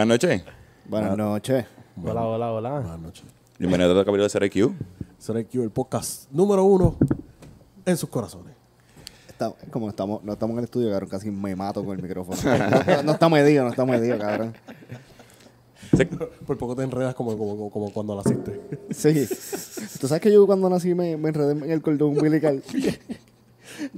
Buenas noches. Buenas noches. Hola, hola, hola. Buenas noches. Bienvenido a otro capítulo de CRQ. Será Q, el podcast número uno en sus corazones. Está- como estamos, no estamos en el estudio, cabrón, casi me mato con el micrófono. no, no está medido, no está medido, cabrón. Por poco te enredas como, como, como, como cuando naciste. Sí. Tú sabes que yo cuando nací me, me enredé en el cordón umbilical.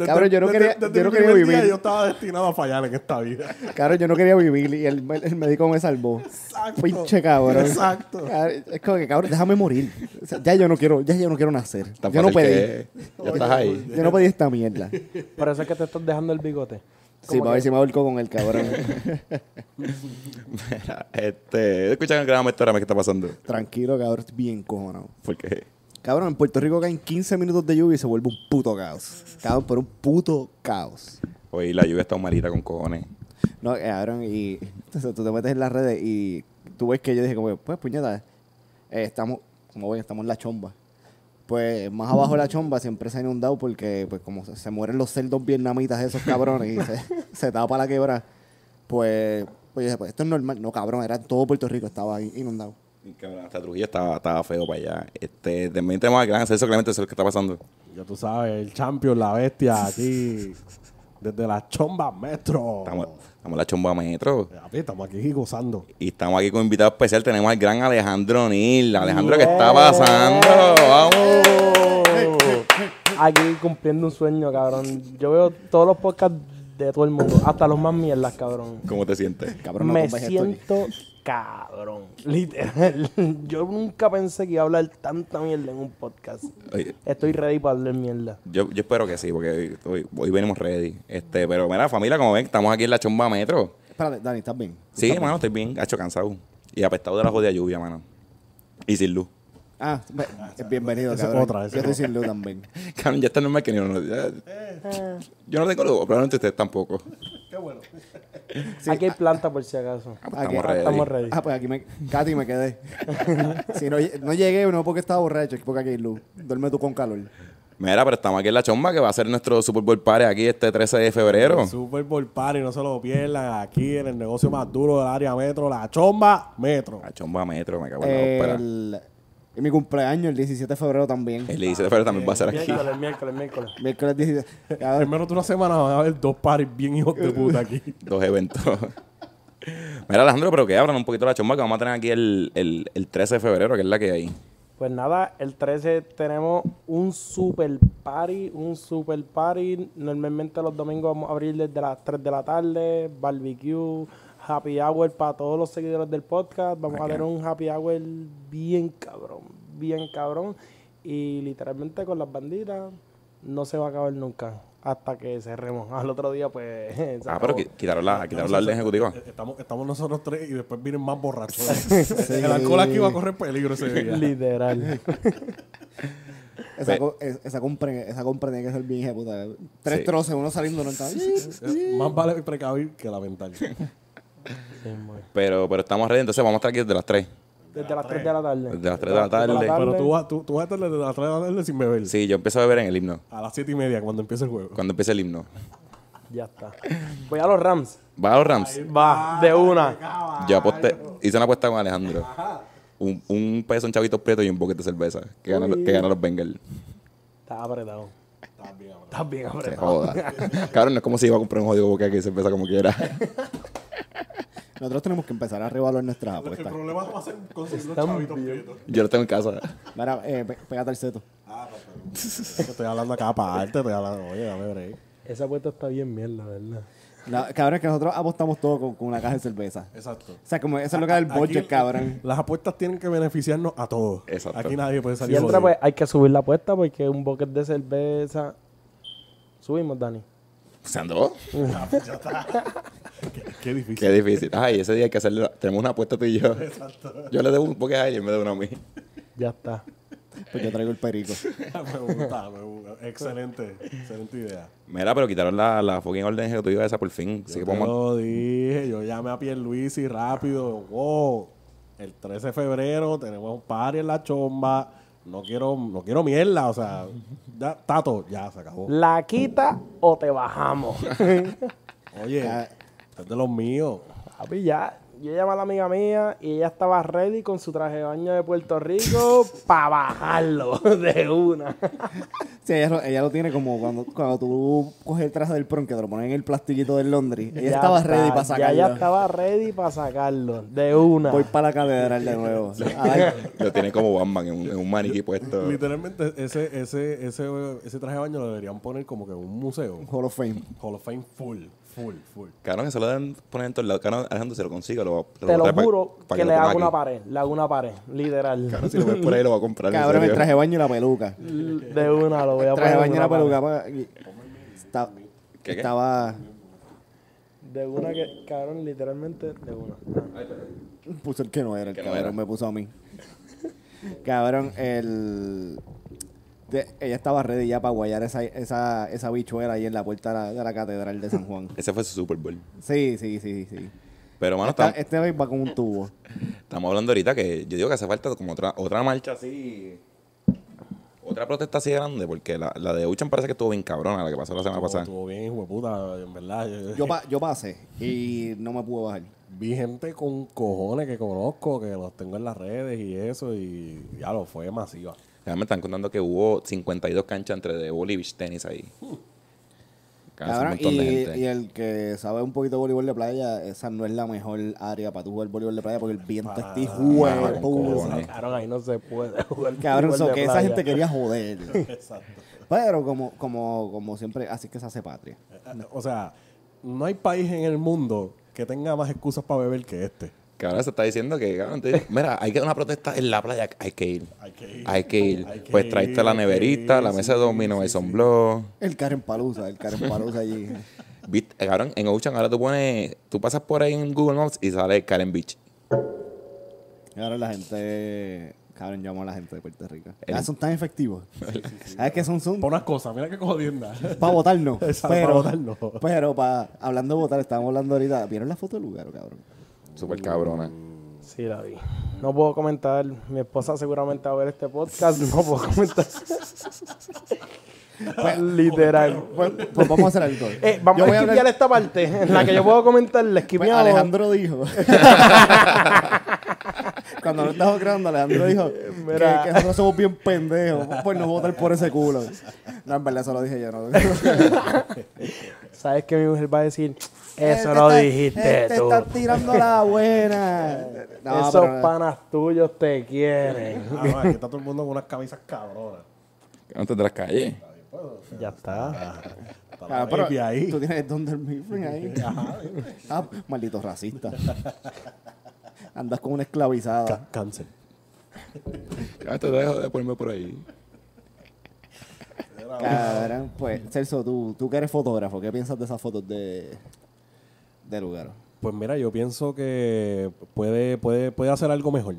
Cabrón, yo no Desde- quería- desde yo no quería día vivir. yo estaba destinado a fallar en esta vida. Cabrón, yo no quería vivir y el, el médico me salvó. Exacto. Pinche cabrón. Exacto. Cabrón, Es como que, cabrón, déjame morir. O sea, ya yo no quiero, ya yo no quiero nacer. tan Yo no pedí. que- Ya estás ahí. Yo no pedí esta mierda. Por eso es que te estás dejando el bigote. Sí, para ver si me ahorco con el cabrón. Mira, este, escuchan el gran maestro ahora qué está pasando. Tranquilo, cabrón, estoy bien cojonado. Porque Cabrón, en Puerto Rico caen 15 minutos de lluvia y se vuelve un puto caos. Cabrón, pero un puto caos. hoy la lluvia está malita con cojones. No, cabrón, y entonces tú te metes en las redes y tú ves que yo dije como, pues puñeta, eh, estamos, como ven, estamos en la chomba. Pues más abajo de la chomba siempre se ha inundado porque pues como se, se mueren los cerdos vietnamitas esos cabrones y se, se tapa la quebra. Pues, pues yo dije, pues esto es normal. No, cabrón, era todo Puerto Rico, estaba inundado. Y cabrón, Hasta Trujillo estaba, estaba feo para allá. Este, también tenemos al gran Celso Clemente, eso es lo que está pasando. Ya tú sabes, el champion, la bestia, aquí. Desde la chomba metro. Estamos, estamos en la chomba metro. Papi, Estamos aquí gozando. Y estamos aquí con invitado especial. Tenemos al gran Alejandro Nil. Alejandro, ¿qué está pasando? ¡Vamos! Aquí cumpliendo un sueño, cabrón. Yo veo todos los podcasts de todo el mundo, hasta los más mierdas, cabrón. ¿Cómo te sientes? Cabrón, no Me siento cabrón. Literal. Yo nunca pensé que iba a hablar tanta mierda en un podcast. Oye, Estoy ready para hablar mierda. yo, yo espero que sí, porque hoy, hoy venimos ready. Este, pero mira, familia, como ven, estamos aquí en la chomba metro. Espérate, Dani, ¿estás bien? Sí, mano, estoy bien, hecho cansado. Y apestado de la jodida lluvia, mano. Y sin luz. Ah, ve- bienvenido, Esa es cabrón. otra, Yo es estoy sin luz también. Cabrón, ya está que ni uno. ya- yo no tengo luz, probablemente ustedes tampoco. Qué bueno. Aquí hay planta por si acaso. Ah, pues Aquí- estamos ah, ready. Estamos ready. Ah, pues aquí me, Katy me quedé. si no, no llegué, no porque estaba borracho, es porque aquí hay luz. Duerme tú con calor. Mira, pero estamos aquí en la chomba que va a ser nuestro Super Bowl Party aquí este 13 de febrero. Super Bowl Party, no se lo pierdan. Aquí en el negocio más duro del área metro, la chomba metro. La chomba metro, me cago en la ópera. El, y mi cumpleaños, el 17 de febrero también. El 17 de febrero también va a ser aquí. Miércoles, miércoles, miércoles. Miércoles 17. En menos de una semana van a haber dos parties bien hijos de puta aquí. Dos eventos. Mira, Alejandro, pero que abran un poquito la chomba que vamos a tener aquí el, el, el 13 de febrero, que es la que hay. Pues nada, el 13 tenemos un super party, un super party. Normalmente los domingos vamos a abrir desde las 3 de la tarde, barbecue, happy hour para todos los seguidores del podcast. Vamos a tener un happy hour bien cabrón, bien cabrón. Y literalmente con las banditas no se va a acabar nunca hasta que cerremos. Al otro día pues... Ah, pero acabó. quitaron la, quitaron la orden ejecutiva. Eh, Estamos, estamos nosotros tres y después vienen más borrachos. El alcohol aquí va a correr peligro ese día. Literal. esa, co- es- esa, compra, esa compra tiene que ser bien puta. Tres Sí. troces, uno saliendo, no está. Eh, Más vale precavir que lamentar. Pero, pero estamos ready, entonces vamos a estar aquí desde las 3. Desde las 3 de la tarde. Desde las 3 de la tarde. Pero tú, vas- tú, tú vas a estar desde las 3 de la tarde sin beber. Sí, yo empiezo a beber en el himno, A las 7 y media cuando empiece el juego. cuando empiece el himno. Ya está. Voy a los Rams. ¿Va a los Rams? Va, de una. Yo aposté, hice una apuesta con Alejandro. Un, un peso en chavitos prietos y un poquito de cerveza. Que gana, que gana los Bengals. Está apretado. Estás bien, ahora. Estás bien Se apretado. joda. Cabrón, no es como si iba a comprar un jodido boca de cerveza como quiera. Nosotros tenemos que empezar a revaluar nuestras El apuestas. problema va a ser conseguir los chavitos bien. prietos. Yo lo tengo en casa. Mira, eh, pe- pégate el seto. Estoy hablando acá aparte, estoy hablando, oye, dame break. Esa puesta está bien mierda, ¿verdad? No, cabrón, es que nosotros apostamos todo con, con una caja de cerveza. Exacto. O sea, como eso es lo que da el budget, cabrón. Las apuestas tienen que beneficiarnos a todos. Exacto. Aquí nadie puede salir Siempre pues hay que subir la apuesta porque un bucket de cerveza... Subimos, Dani. ¿Se andó? Qué, qué difícil. Qué difícil. Ay, ese día hay que hacerlo. Tenemos una apuesta tú y yo. Yo le debo un poco a él y me debe uno a mí. Ya está. Pues yo traigo el perico. me gusta, me gusta. Excelente, excelente idea. Mira, pero quitaron la, la fucking orden ejecutiva esa por fin. Así que Yo te podemos... lo dije, yo llamé a Pierluisi rápido. Wow, el 13 de febrero tenemos un party en la chomba. No quiero, no quiero mierda, o sea, ya, Tato, ya se acabó. ¿La quita o te bajamos? Oye, es de los míos. Papi, ya. Yo llamé a la amiga mía y ella estaba ready con su traje de baño de Puerto Rico para bajarlo de una. Sí, ella, lo- ella lo tiene como cuando, cuando tú coges el traje del prom que te lo pones en el plastiquito del Londres. Ella Ya estaba está, ready para Ya sacarlo. ella estaba ready para sacarlo de una. Voy para la catedral de nuevo. Lo tiene como Batman en un, en un maniquí puesto. Literalmente, ese, ese, ese, ese traje de baño lo deberían poner como que en un museo. Hall of Fame. Hall of Fame full, full, full. Cabrón, eso lo deben poner en todos lados. Cabrón, Alejandro, se lo consiga, lo va Te lo pa- juro pa que lo le hago una pared. Le hago una pared, literal. Cabrón, si lo ves por ahí, lo va a comprar. Cabrón, el traje de baño y la peluca. De una lo voy a traje poner. de baño y la peluca. pa- y- está- ¿Qué, qué? Estaba... De una que, cabrón, literalmente de una. Puso el que no era, el Que no cabrón era. me puso a mí. cabrón, el... de- ella estaba ready ya para guayar esa, esa, esa bichuela ahí en la puerta de la, de la catedral de San Juan. Ese fue su Super Bowl. Sí, sí, sí, sí. Pero, mano, Esta- estamos, este vez va con un tubo. estamos hablando ahorita que yo digo que hace falta como otra, otra marcha así. Otra protesta así grande, porque la, la de Uchan parece que estuvo bien cabrona, la que pasó la semana Estuvo, pasada. estuvo bien, hijo de puta, en verdad. Yo, Yo, pa- yo pasé y no me pude bajar. vi gente con cojones que conozco, que los tengo en las redes y eso, y ya lo fue masiva. Ya me están contando que hubo 52 canchas entre de volley y beach tenis ahí. Cabrón, de y, el que sabe un poquito de voleibol de playa, esa no es la mejor área para tú jugar voleibol de playa porque el viento de cojones. Cabrón, ahí no se puede jugar. Cabrón, so de que esa gente quería joder. Exacto. Pero como, como, como siempre, así que se hace patria. O sea, no hay país en el mundo que tenga más excusas para beber que este. Cabrón, se está diciendo que, cabrón, te- mira, hay que una protesta en la playa, hay que ir. Hay que ir. Hay que ir. Hay que pues traiste la que neverita, ir, la sí, mesa de sí, domino, sí, el sí. sunblock. El Karen Palusa, el Karen Palusa allí. Viste, eh, cabrón, en Ocean ahora tú pones, tú pasas por ahí en Google Maps y sale Karen Beach. Y ahora la gente, cabrón, llamo a la gente de Puerto Rico. El- Ah, son tan efectivos. ¿Sabes que son? Son Por unas cosas, mira qué jodienda. para votar no. Exacto, pero, pa' votar no. Pero para, hablando de votar, estábamos hablando ahorita. ¿Vieron la foto del lugar, cabrón? Súper cabrona. Sí, la vi. No puedo comentar. Mi esposa seguramente va a ver este podcast. No puedo comentar. Literal. Pues, pues vamos a hacer algo. Eh, vamos Yo a esquipear hablar- esta parte en la que yo puedo comentar. La Pues. Alejandro dijo. Cuando lo estaba creando, Alejandro dijo Mira. que, que nosotros somos bien pendejos. Pues no votar por ese culo. No, en verdad, eso lo dije yo. ¿no? Sabes que mi mujer va a decir, eso Este lo está- dijiste este tú. está tirando la buena. No, Esos pero- panas tuyos te quieren. Ah, no, aquí está todo el mundo con unas camisas cabronas. Antes de las calles. ya está. Ah, pero ahí. Tú tienes Thunder Mifflin ahí. ah, maldito racista. Andas con una esclavizada. Cáncer. Ya te dejo de ponerme por ahí. Cabrón, pues, Celso, tú, tú que eres fotógrafo, ¿qué piensas de esas fotos de, de lugar? Pues mira, yo pienso que puede, puede, puede hacer algo mejor.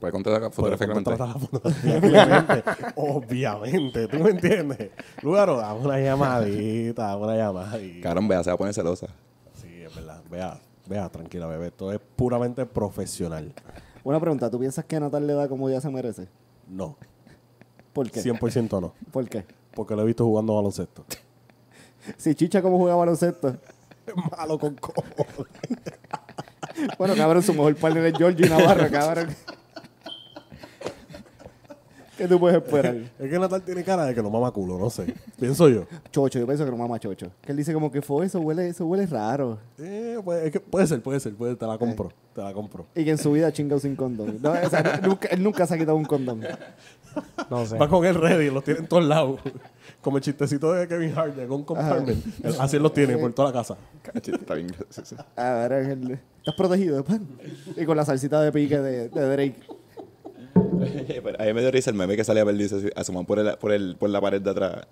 Puede contratar. Obviamente, ¿tú me entiendes? Lugaro, dame una llamadita, dame una llamadita. Cabrón, vea, se va a poner celosa. Sí, es verdad. Vea, vea, tranquila, bebé. Esto es puramente profesional. Una pregunta, ¿tú piensas que Natal le da como ya se merece? No, ¿Por qué? 100% no. ¿Por qué? Porque lo he visto jugando baloncesto. Si Chicha como juega baloncesto. Es malo con cojones. Bueno, cabrón, su mejor partner es Georgie Navarro, cabrón. ¿Qué tú puedes esperar? Es que Natal tiene cara de que lo mama culo, no sé. Pienso yo. Chocho, yo pienso que no mama Chocho. Que él dice como que fue eso, huele, eso huele raro. Eh, puede, es que puede ser, puede ser, puede, te la compro, te la compro. Y que en su vida ha chingado sin condón. No, o sea, nunca, él nunca se ha quitado un condón. No sé. Va con el ready, los tiene en todos lados. Como el chistecito de Kevin Hart, de con compartment. Así los tiene por toda la casa. Está bien gracioso. A ver, Ángel, estás protegido, pan. Y con la salsita de pique de, de Drake. Pero a mí me dio risa el meme que sale a perderse así, por, el, por, el, por la pared de atrás.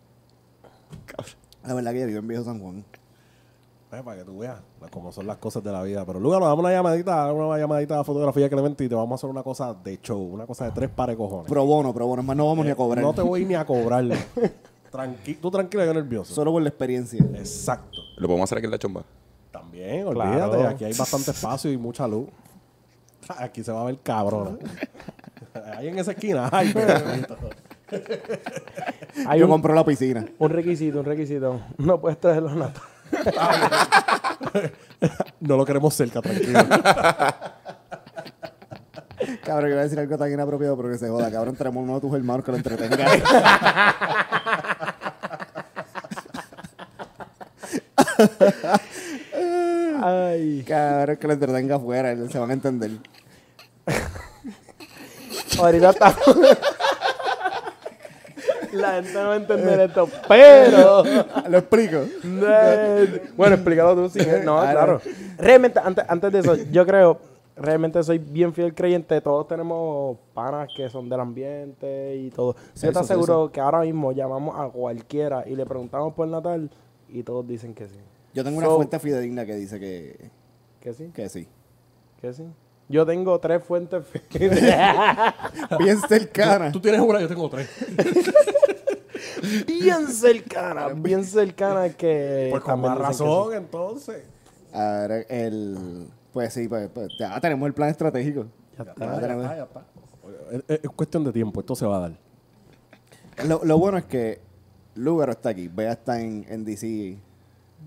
Cabrón. La verdad que yo vivo en Viejo San Juan. Eh, para que tú veas cómo son las cosas de la vida. Pero luego nos damos una llamadita, una llamadita a fotografía Clemente y te vamos a hacer una cosa de show, una cosa de tres pares de cojones. Pro bono, pro bono. Es más, no vamos ni a cobrar. No te voy ni a cobrar. Tranqui tú tranquilo, yo nervioso. Solo por la experiencia. Exacto. Lo podemos hacer aquí en la chomba. También, Claro. olvídate, aquí hay bastante espacio y mucha luz. Aquí se va a ver cabrona. Ahí en esa esquina, ay. Hay yo un, compro la piscina. un requisito, un requisito. No puedes traerlo nada. No lo queremos cerca, tranquilo. Cabrón, iba a decir algo tan inapropiado, pero que se joda. Cabrón, tenemos uno de tus hermanos que lo entretenga. Ay. Cabrón, que lo entretenga afuera. Se van a entender. Ahorita está. La gente no va a entender esto, pero. ¿Lo explico? bueno, explícalo tú. Sí. No, claro. Realmente, antes, antes de eso, yo creo, realmente soy bien fiel creyente. Todos tenemos panas que son del ambiente y todo. Yo te aseguro que ahora mismo llamamos a cualquiera y le preguntamos por Natal y todos dicen que sí. Yo tengo una fuente fidedigna que dice que, Que sí, que sí. que sí. Yo tengo tres fuentes. Bien cercana. Tú tienes una, yo tengo tres. bien cercanas, bien cercanas que. Pues con más razón, entonces. Ahora, el... Pues sí, pues, pues, ya tenemos el plan estratégico. Ya Ya está. tenemos- ya está. Es, es- es cuestión de tiempo, esto se va a dar. Lo, lo bueno es que Lugaro está aquí. Bea está en, en DC.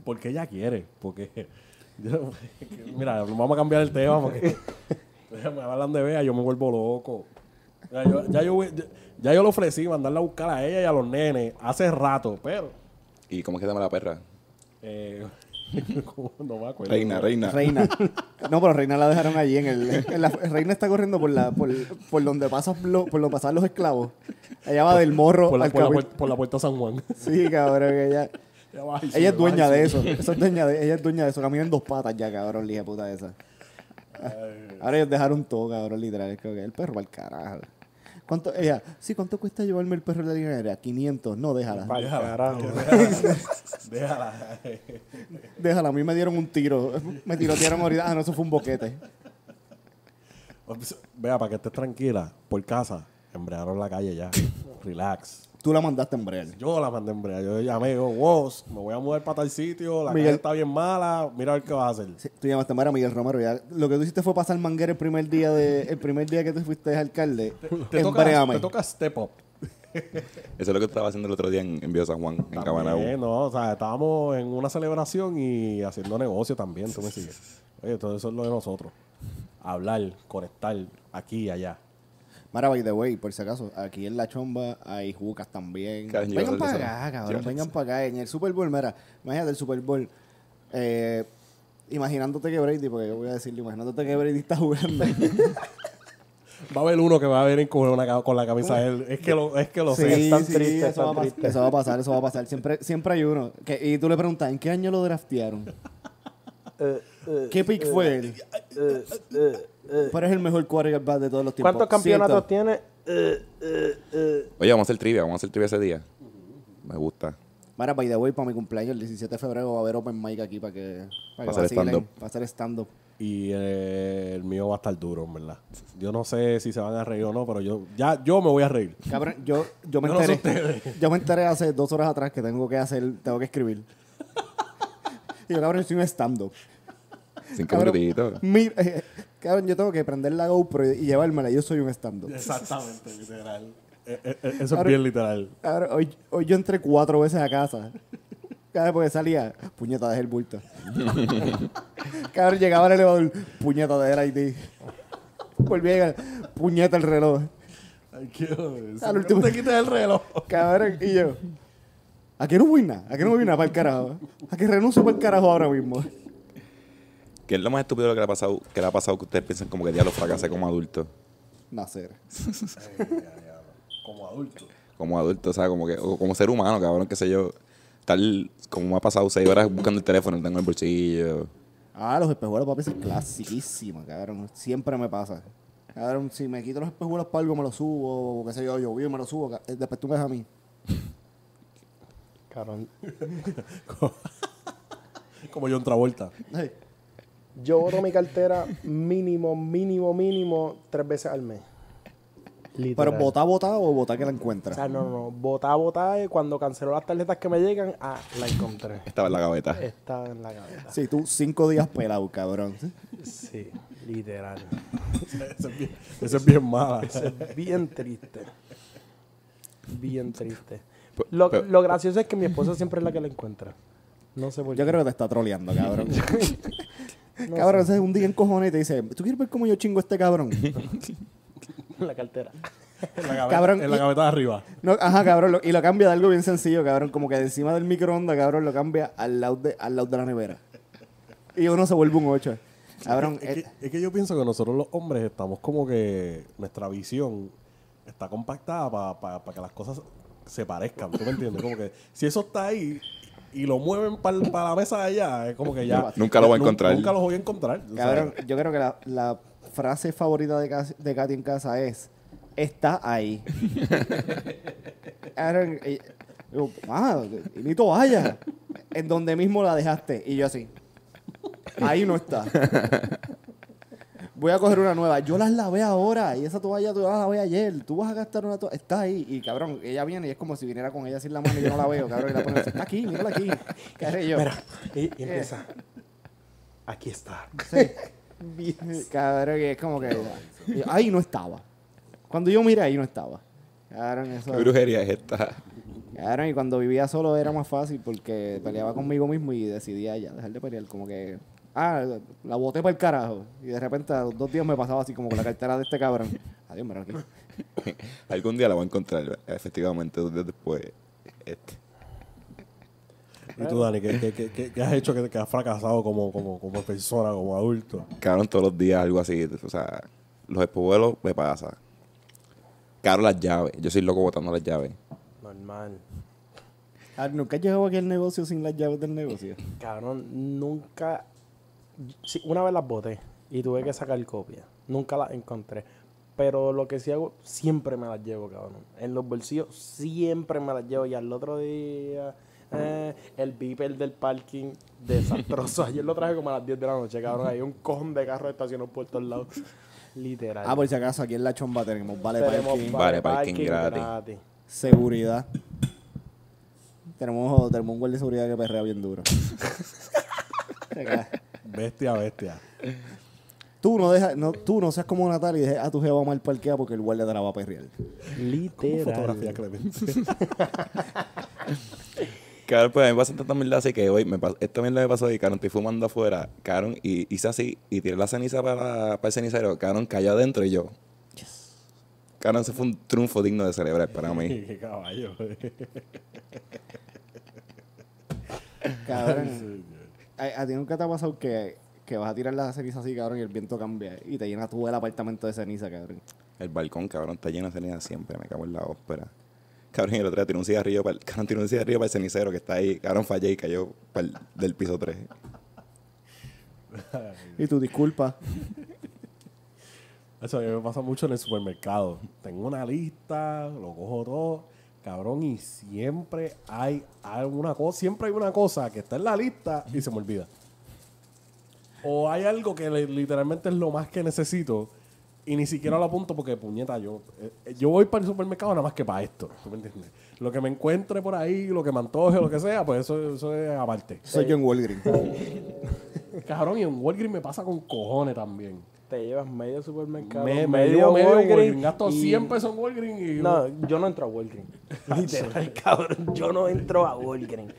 Porque ella quiere, porque... yo- mira, vamos a cambiar el tema porque... me hablan de Bea, yo me vuelvo loco. Ya yo, ya, yo, ya- yo le ofrecí mandarla a buscar a ella y a los nenes hace rato, pero... ¿Y cómo es que se llama la perra? eh, ¿cómo? no me acuerdo. Reina, reina. Reina. No, pero Reina la dejaron allí en el. en la- Reina está corriendo por la por, por donde pasan lo- por donde pasan los esclavos. Ella va del morro Por la, al por, la cabi- puerta, por la puerta San Juan. Sí, cabrón, que ella. Ella es dueña de eso. Eso es dueña de, ella es dueña de eso. Camina en dos patas ya, cabrón, lija puta esa. Ahora ellos dejaron todo, cabrón, literal. Es que el perro va al carajo. ¿Cuánto? Ella, sí, ¿cuánto cuesta llevarme el perro de la aérea? 500. No, déjala. Pa'l carajo. Déjala. Déjala. A mí me dieron un tiro. Me tirotearon ahorita. Ah, no, eso fue un boquete. Vea, para que estés tranquila, por casa, embrearon la calle ya. Relax. Tú la mandaste en breal. Yo la mandé a embrear. Yo llamé, digo, wow, me voy a mudar para tal sitio, la Miguel. calle está bien mala, mira a ver qué vas a hacer. Sí, tú llamaste a Miguel Romero. Ya. Lo que tú hiciste fue pasar manguera el primer día de, el primer día que tú fuiste alcalde. Te toca, Embréame. te toca step up. Eso es lo que estaba haciendo el otro día en, en Viejo San Juan, en Cabanau. También, no, o sea, estábamos en una celebración y haciendo negocio también, tú me sigues. Oye, todo eso es lo de nosotros. Hablar, conectar, aquí y allá. Mara, by the way, por si acaso, aquí en La Chomba hay jucas también. Vengan para acá, cabrón. Yo- Vengan para acá. En el Super Bowl, mira, imagínate el Super Bowl. Eh, imaginándote que Brady, porque yo voy a decirle, imaginándote que Brady está jugando. Va a haber uno que va a venir con, una, con la camisa de él. Es que lo, es que lo sé. sí, están sí, tristes, eso, están va a pas- tristes. eso va a pasar, eso va a pasar. Siempre, siempre hay uno. Que, y tú le preguntas, ¿en qué año lo draftearon? Eh, eh, ¿Qué pick fue él? Eh. Pero es el mejor quarterback de todos los tiempos. ¿Cuántos campeonatos ¿Cierto? tiene? Eh, eh. Oye, vamos a hacer trivia, vamos a hacer trivia ese día. Me gusta. Mira, by the way, para mi cumpleaños, el 17 de febrero, va a haber open mic aquí para que, para hacer stand-up. Para hacer stand-up. Y eh, el mío va a estar duro, en verdad. Yo no sé si se van a reír o no, pero yo ya yo me voy a reír. Cabrón, yo, yo me no enteré. yo me enteré hace dos horas atrás que tengo que hacer, tengo que escribir. y yo, cabrón, soy un stand-up. Cinco Cabrón, minutitos. mira, eh, cabrón, yo tengo que prender la GoPro y, y llevármela. Yo soy un stand-up. Exactamente, literal. Eh, eh, eh, eso Ahora- es bien literal. Cabrón, hoy, hoy yo entré cuatro veces a casa. Cada vez porque salía, puñeta, dejé el bulto. cabrón, llegaba al elevador, puñeta, dejé el ID. Volví a llegar, puñeta, el reloj. Ay, qué joder. Al último- No te quites el reloj. Cabrón, y yo, ¿a qué no voy nada? ¿A qué no voy nada para el carajo? ¿A qué renuncio para el carajo ahora mismo? ¿Qué es lo más estúpido que le ha pasado, que le ha pasado que ustedes piensan como que ya lo fracasé como adulto? Nacer. Como adulto. Como adulto, o sea, como que, o como ser humano, cabrón, qué sé yo. Tal como me ha pasado seis horas buscando el teléfono, tengo en el bolsillo. Ah, los espejuelos, papi, es clasiquísima, cabrón. Siempre me pasa. Cabrón, si me quito los espejuelos para algo, me los subo, o qué sé yo, llovió, me los subo. eh, Después tú me ves a mí. Cabrón. Como John Travolta. Ay, Yo voto mi cartera mínimo, mínimo, mínimo tres veces al mes. Literal. Pero vota, vota o vota que la O encuentra. sea, no, no. Votar, votar. eh, Cuando canceló las tarjetas que me llegan, ah, la encontré. Estaba en la gaveta. Estaba en la gaveta. Sí, tú cinco días pelado, cabrón. Sí, literal. Eso es bien, eso es bien mala. Eso es bien triste. Bien triste. Pe- Lo, pe- lo gracioso es que mi esposa siempre es la que la encuentra. No sé por qué. Yo creo que te está troleando, cabrón. cabrón, ese es un día en cojones y te dice, ¿tú quieres ver cómo yo chingo a este cabrón? En la cartera. En la Cabrón, en la gaveta de arriba. No, ajá, cabrón, lo- y lo cambia de algo bien sencillo, cabrón, como que de encima del microondas, cabrón, lo cambia al lado de, al lado de la nevera. Y uno se vuelve un 8. Cabrón, Es eh, que, es que yo pienso que nosotros los hombres estamos como que nuestra visión está compactada para que las cosas se parezcan. ¿Tú me entiendes? Como que si eso está ahí y lo mueven para la mesa de allá, es como que ya. Nunca lo voy a encontrar. Nunca lo voy a encontrar. cabrón, yo creo que la, la frase favorita de, Cas- de Katy en casa es, está ahí. cabrón, y- yo, ah, y ni toalla. En donde mismo la dejaste. Y yo así, ahí no está. Voy a coger una nueva. Yo las lavé ahora. Y esa toalla tú la lavé ayer. Tú vas a gastar una toalla. Está ahí. Y cabrón, ella viene y es como si viniera con ella sin la mano y yo no la veo. Cabrón, y la pone, está aquí, mírala aquí. Cabrón, y yo, Y, y empieza. Aquí está. Cabrón, que es como que. yo, ahí no estaba. Cuando yo miré, ahí no estaba. Cabrón, eso. ¿Qué brujería es esta? Cabrón, y cuando vivía solo era más fácil porque peleaba conmigo mismo y decidía ya dejar de pelear. Como que. Ah, la boté para el carajo. Y de repente a los dos días me pasaba así como con la cartera de este cabrón. Adiós, mira aquí. Algún día la voy a encontrar, efectivamente, dos días después. Este. ¿Y tú, Dani, qué, qué- qué- qué- qué has hecho que, que has fracasado como, como, como persona, como adulto? Cabrón, todos los días algo así. O sea, los espuelos me pasa. Caro las llaves. Yo soy loco botando las llaves. Normal. Ah, ¿Nunca has llegado aquí al negocio sin las llaves del negocio? Cabrón, nunca. Sí, una vez las boté y tuve que sacar copia. Nunca las encontré. Pero lo que sí hago, siempre me las llevo, cabrón. En los bolsillos siempre me las llevo. Y al otro día, eh, el beeper del parking, desastroso. Ayer lo traje como a las 10 de la noche, cabrón. Hay un cojón de carros estacionados por todos lados. Literal. Ah, por si acaso, aquí en la chomba tenemos vale Tenemos parking, Vale parking gratis. seguridad. Tenemos, tenemos un guardia de seguridad que perrea bien duro. Bestia, bestia. tú no dejas, no, tú no seas como Natalia y dejes a tu jeva mal parqueada porque el guardia te la va a perrear. Literal. Fotografía Clemente. Cabrón, pues a mí me pasa tanta mierda así que hoy me pasó, esta mierda me pasó y cabrón, estoy fumando afuera, cabrón, y hice así y tiré la ceniza para, para el cenicero, cabrón, cayó adentro y yo. Cabrón, ese fue un triunfo digno de celebrar para mí. Qué caballo. Cabrón. ¿A, a ti nunca te ha pasado que, que vas a tirar la ceniza así, cabrón, y el viento cambia y te llena todo el apartamento de ceniza, cabrón? El balcón, cabrón, está lleno de ceniza siempre, me cago en la ópera. Cabrón, y el otro día tiré un cigarrillo para el, cabrón, tiré un cigarrillo para el cenicero que está ahí, cabrón, fallé y cayó el, del piso 3. Y tu disculpa. Eso a mí me pasa mucho en el supermercado. Tengo una lista, lo cojo todo, cabrón, y siempre hay alguna cosa, siempre hay una cosa que está en la lista y se me olvida. O hay algo que le- literalmente es lo más que necesito y ni siquiera lo apunto porque, puñeta, yo, eh, yo voy para el supermercado nada más que para esto. ¿tú me entiendes? Lo que me encuentre por ahí, lo que me antoje, lo que sea, pues eso, eso es aparte. Soy yo en Walgreens. Cabrón, y en Walgreens me pasa con cojones también. Te llevas medio supermercado, Me, me medio, medio Walgreens Walgreens, gasto y- 100 pesos en Walgreens y... No, yo no entro a Walgreens. Literal, cabrón. Yo no entro a Walgreens.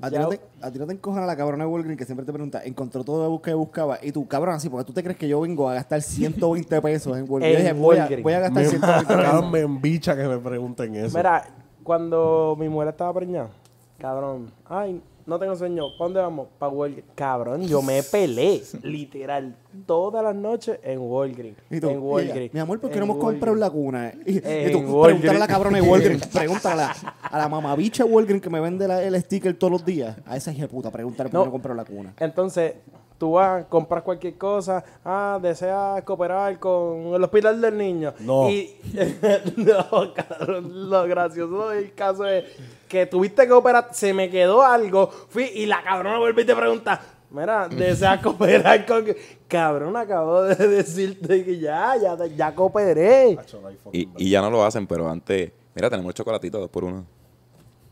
A ti, Ya- no te, a ti no te encojona la cabrona de Walgreens que siempre te pregunta, encontró todo lo que buscaba. Y tú, cabrón, así, porque tú te crees que yo vengo a gastar 120 pesos en Walgreens. En Yo dije, voy, a, Walgreens. voy a gastar me, 120 pesos. cabrón, me embicha que me pregunten eso. Mira, cuando mi mujer estaba preñada, cabrón, ay, no tengo sueño, ¿pa' dónde vamos? Pa' Walgreens. Cabrón, yo me pelé, literal, todas las noches en Walgreens. En Walgreens. mi amor, ¿por qué en no hemos comprado Walgreens. la cuna? Y, y En tú, pregúntale a la cabrona de Walgreens, pregúntale a la, a la mamabicha Walgreens que me vende la- el sticker todos los días. A esa hija de puta, pregúntale por No. qué no compró la cuna. Entonces, tú vas, compras cualquier cosa, ah, deseas cooperar con el hospital del niño. No. Y, no, cabrón, lo gracioso del caso es que tuviste que operar, se me quedó algo, fui y la cabrona vuelve y te pregunta, mira, deseas cooperar con... Cabrón, acabo de decirte que ya, ya, ya cooperé. Y, y ya no lo hacen, pero antes, mira, tenemos chocolatito dos por uno.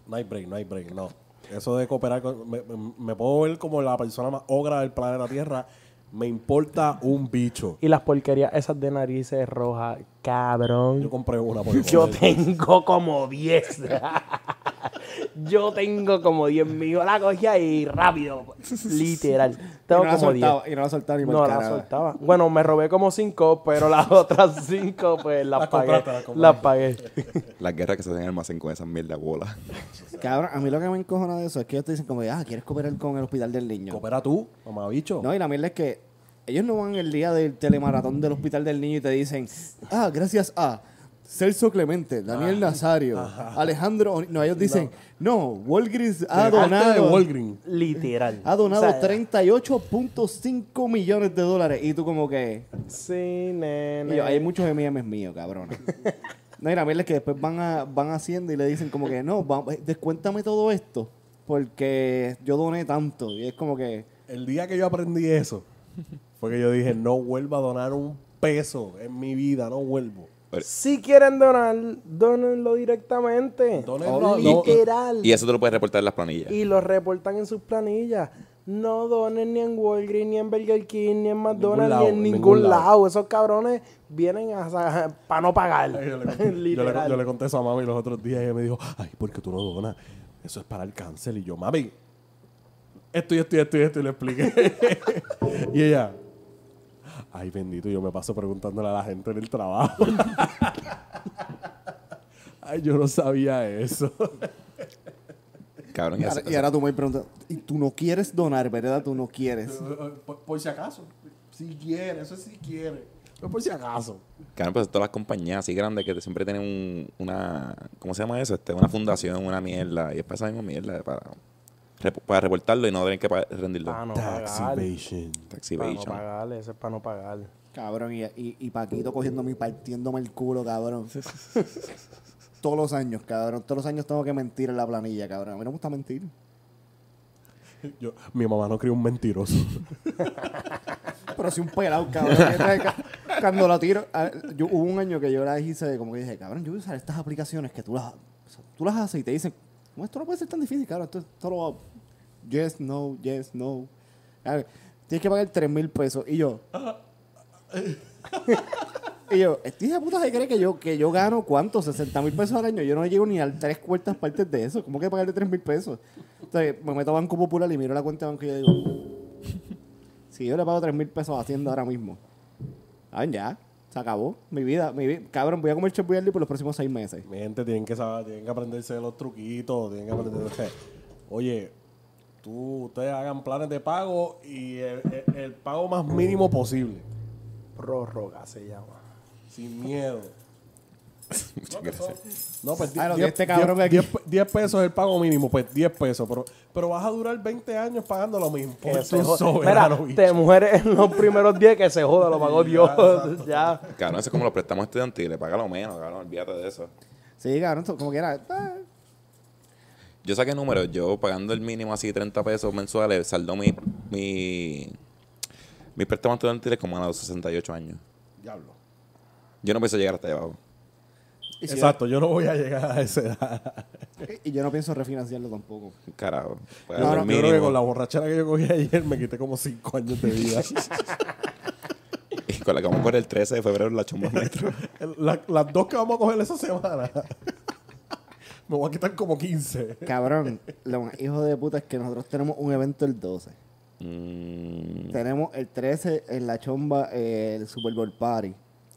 No hay break, no hay break, no. Eso de cooperar con... Me, puedo ver como la persona más ogra del planeta Tierra. Me importa un bicho. Y las porquerías esas de narices rojas, cabrón. Yo compré una por Yo tengo como 10. Yo tengo como 10 mil. La cogía y rápido. Literal. Y Tengo no la como 10. soltaba, y no la soltaba ni No la soltaba. Bueno, me robé como 5, pero las otras 5 pues las pagué. las pagué. Las guerras que se hacen en el almacén con esas mierdas bolas. Cabrón, a mí lo que me encojona de eso es que ellos te dicen como, ah, ¿quieres cooperar con el hospital del niño? Coopera tú, mamabicho. No, y la mierda es que ellos no van el día del telemaratón del hospital del niño y te dicen, ah, gracias a Celso Clemente, Daniel Nazario, Alejandro... Oni-". No, ellos dicen, no, Walgreens ha De donado... Walgreens. Literal. Ha donado O sea, 38.5 millones de dólares. Y tú como que... Sí, y nene. yo, hay muchos M&M's míos, cabrón. No, y la mierda es que después van, a, van haciendo y le dicen como que, no, va- descuéntame todo esto. Porque yo doné tanto. Y es como que... El día que yo aprendí eso, fue que yo dije, no vuelvo a donar un peso en mi vida, no vuelvo. Si quieren donar, donenlo directamente. Literal. Y eso te lo puedes reportar en las planillas. Y lo reportan en sus planillas. No donen ni en Walgreens, ni en Burger King, ni en McDonald's, lado, ni en ningún, ningún lado. lado. Esos cabrones vienen para no pagar. Yo le, yo le- Literal. yo le conté eso a mami los otros días y ella me dijo, ay, ¿por qué tú no donas? Eso es para el cáncer. Y yo, mami, esto y esto y esto y esto, y le expliqué. y ella, ay, bendito, yo me paso preguntándole a la gente en el trabajo. ay, yo no sabía eso. Cabrón, Y ahora, eso- y ahora tú me preguntas, ¿y tú no quieres donar, verdad? Tú no quieres. por, por si acaso. Si quiere, eso sí quiere. Pero por si acaso. Cabrón, pues todas las compañías así grandes que siempre tienen un- una. ¿Cómo se llama eso? Este, una fundación, una mierda. Y es para esa misma mierda, para, para reportarlo y no tener que rendirlo. Para no Tax pagar. evasion. Tax Para no pagar, eso es para no pagar. Cabrón, y, y, y Paquito cogiéndome y partiéndome el culo, cabrón. todos los años, cabrón. Todos los años tengo que mentir en la planilla, cabrón. A mí no me gusta mentir. Yo, mi mamá no crió un mentiroso. Pero sí un pelado, cabrón. Cuando la tiro, a- yo, hubo un año que yo la hice, como que dije, cabrón, yo voy a usar estas aplicaciones que tú las, tú las haces y te dicen, no, esto no puede ser tan difícil, cabrón. Esto es solo yes, no, yes, no. Tienes que pagar 3 mil pesos. Y yo, y yo, este de puta se cree que yo, que yo gano cuánto, 60 mil pesos al año. Yo no llego ni a tres cuartas partes de eso. ¿Cómo que pagarle 3 mil pesos? Entonces me meto a Banco Popular y miro la cuenta de banco y yo digo, si yo le pago 3 mil pesos a Hacienda ahora mismo, ah, ya, se acabó. Mi vida, mi vida. Cabrón, voy a comer Chef por los próximos seis meses. Mi gente tienen que saber, tienen que aprenderse los truquitos, tienen que aprenderse. Oye, tú, ustedes hagan planes de pago y el, el- el pago más mínimo posible. Prórroga se llama. Sin miedo. Muchas gracias. No, pues Ah, lo que 10 este cabrón aquí. 10 10 pesos es el pago mínimo, pues 10 pesos. Pero, pero vas a durar 20 años pagando lo mismo. Que Pues se tú soberano, Mira, bicho. te mujeres en los primeros 10 que se joda, lo pagó Dios. ya. Cabrón, eso es como los préstamos estudiantiles. Paga lo menos, cabrón. Olvídate de eso. Sí, cabrón, como quiera. Yo saqué números. Yo pagando el mínimo así 30 pesos mensuales, saldó mi, mi, mis préstamos estudiantiles como a los 68 años. Diablo. Yo no pienso llegar hasta allá abajo. si Exacto, yo no voy a llegar a esa edad. y yo no pienso refinanciarlo tampoco. Carajo. No, Pagando no, el Yo creo que con la borrachera que yo cogí ayer me quité como 5 años de vida. Y con la que vamos a correr el 13 de febrero la chumba metro. La- las dos que vamos a coger esa semana. Me voy a quitar como 15. Cabrón, lo más hijo de puta es que nosotros tenemos un evento el 12. Mm, Tenemos el 13 en la chomba, eh, el Super Bowl Party.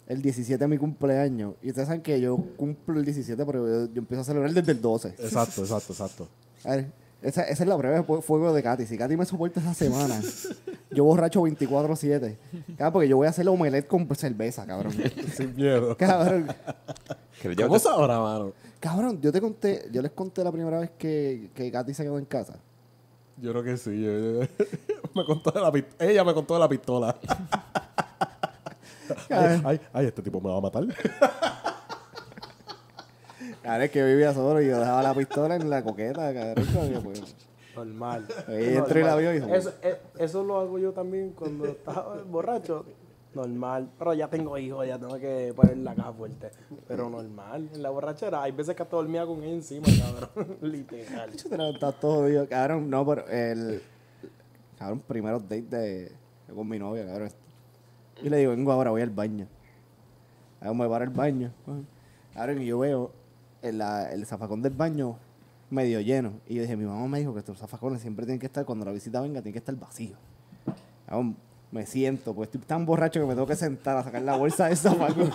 El 17 es mi cumpleaños. Y ustedes saben que yo cumplo el 17, pero yo, yo empiezo a celebrar desde el 12. Exacto, exacto, exacto. A ver, esa, esa es la fu- fuego de Katy. Si Katy me soporta esa semana, yo borracho 24-7. Cabrón, porque yo voy a hacer la omelette con cerveza, cabrón. Sin miedo. Cabrón. ¿quieres ¿Cómo llevarte- sabrá, mano? Cabrón, yo te conté, yo les conté la primera vez que, que Katy se quedó en casa. Yo creo que sí. yo- yo- me contó de la pist- Ella me contó de la pistola. ay, ay, ay, este tipo me va a matar. Cabrón, es que vivía solo y yo dejaba la pistola en la coqueta, cabrón. pues, Normal. Ahí entró y la vio y dijo, Eso, eh, eso lo hago yo también cuando estaba borracho. Normal. Pero ya tengo hijos, ya tengo que poner la caja fuerte. Pero normal. En la borrachera hay veces que hasta dormía con él encima, cabrón. Literal. Yo te levantas todo jodido. Cabrón, no, pero el. Cabrón, primeros date de, con mi novia, cabrón. Y le digo, vengo ahora, voy al baño. Cabrón, me para el baño. Cabrón, y yo veo en la, el zafacón del baño medio lleno. Y yo dije, mi mamá me dijo que estos zafacones siempre tienen que estar, cuando la visita venga, tienen que estar. Cabrón, me siento, pues estoy tan borracho que me tengo que sentar a sacar la bolsa de zafacón.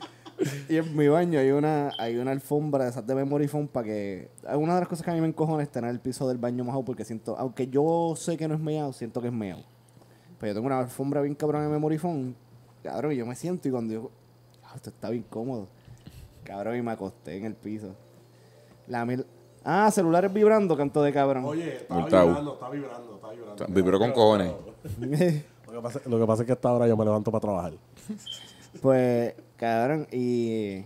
y en mi baño hay una, hay una alfombra de esas de memory foam para que... Una de las cosas que a mí me encojona es tener el piso del baño mojado porque siento, aunque yo sé que no es meado, siento que es meado. Pues yo tengo una alfombra bien cabrón de memory foam, cabrón, yo me siento y cuando yo... "Ah, esto está bien cómodo. Cabrón, y me acosté en el piso. La mil... Ah, celulares vibrando, canto de cabrón. Oye, está vibrando, está vibrando, está vibrando. Vibró con cojones. Lo que, pasa, lo que pasa es que a esta hora yo me levanto para trabajar. Pues, cabrón, y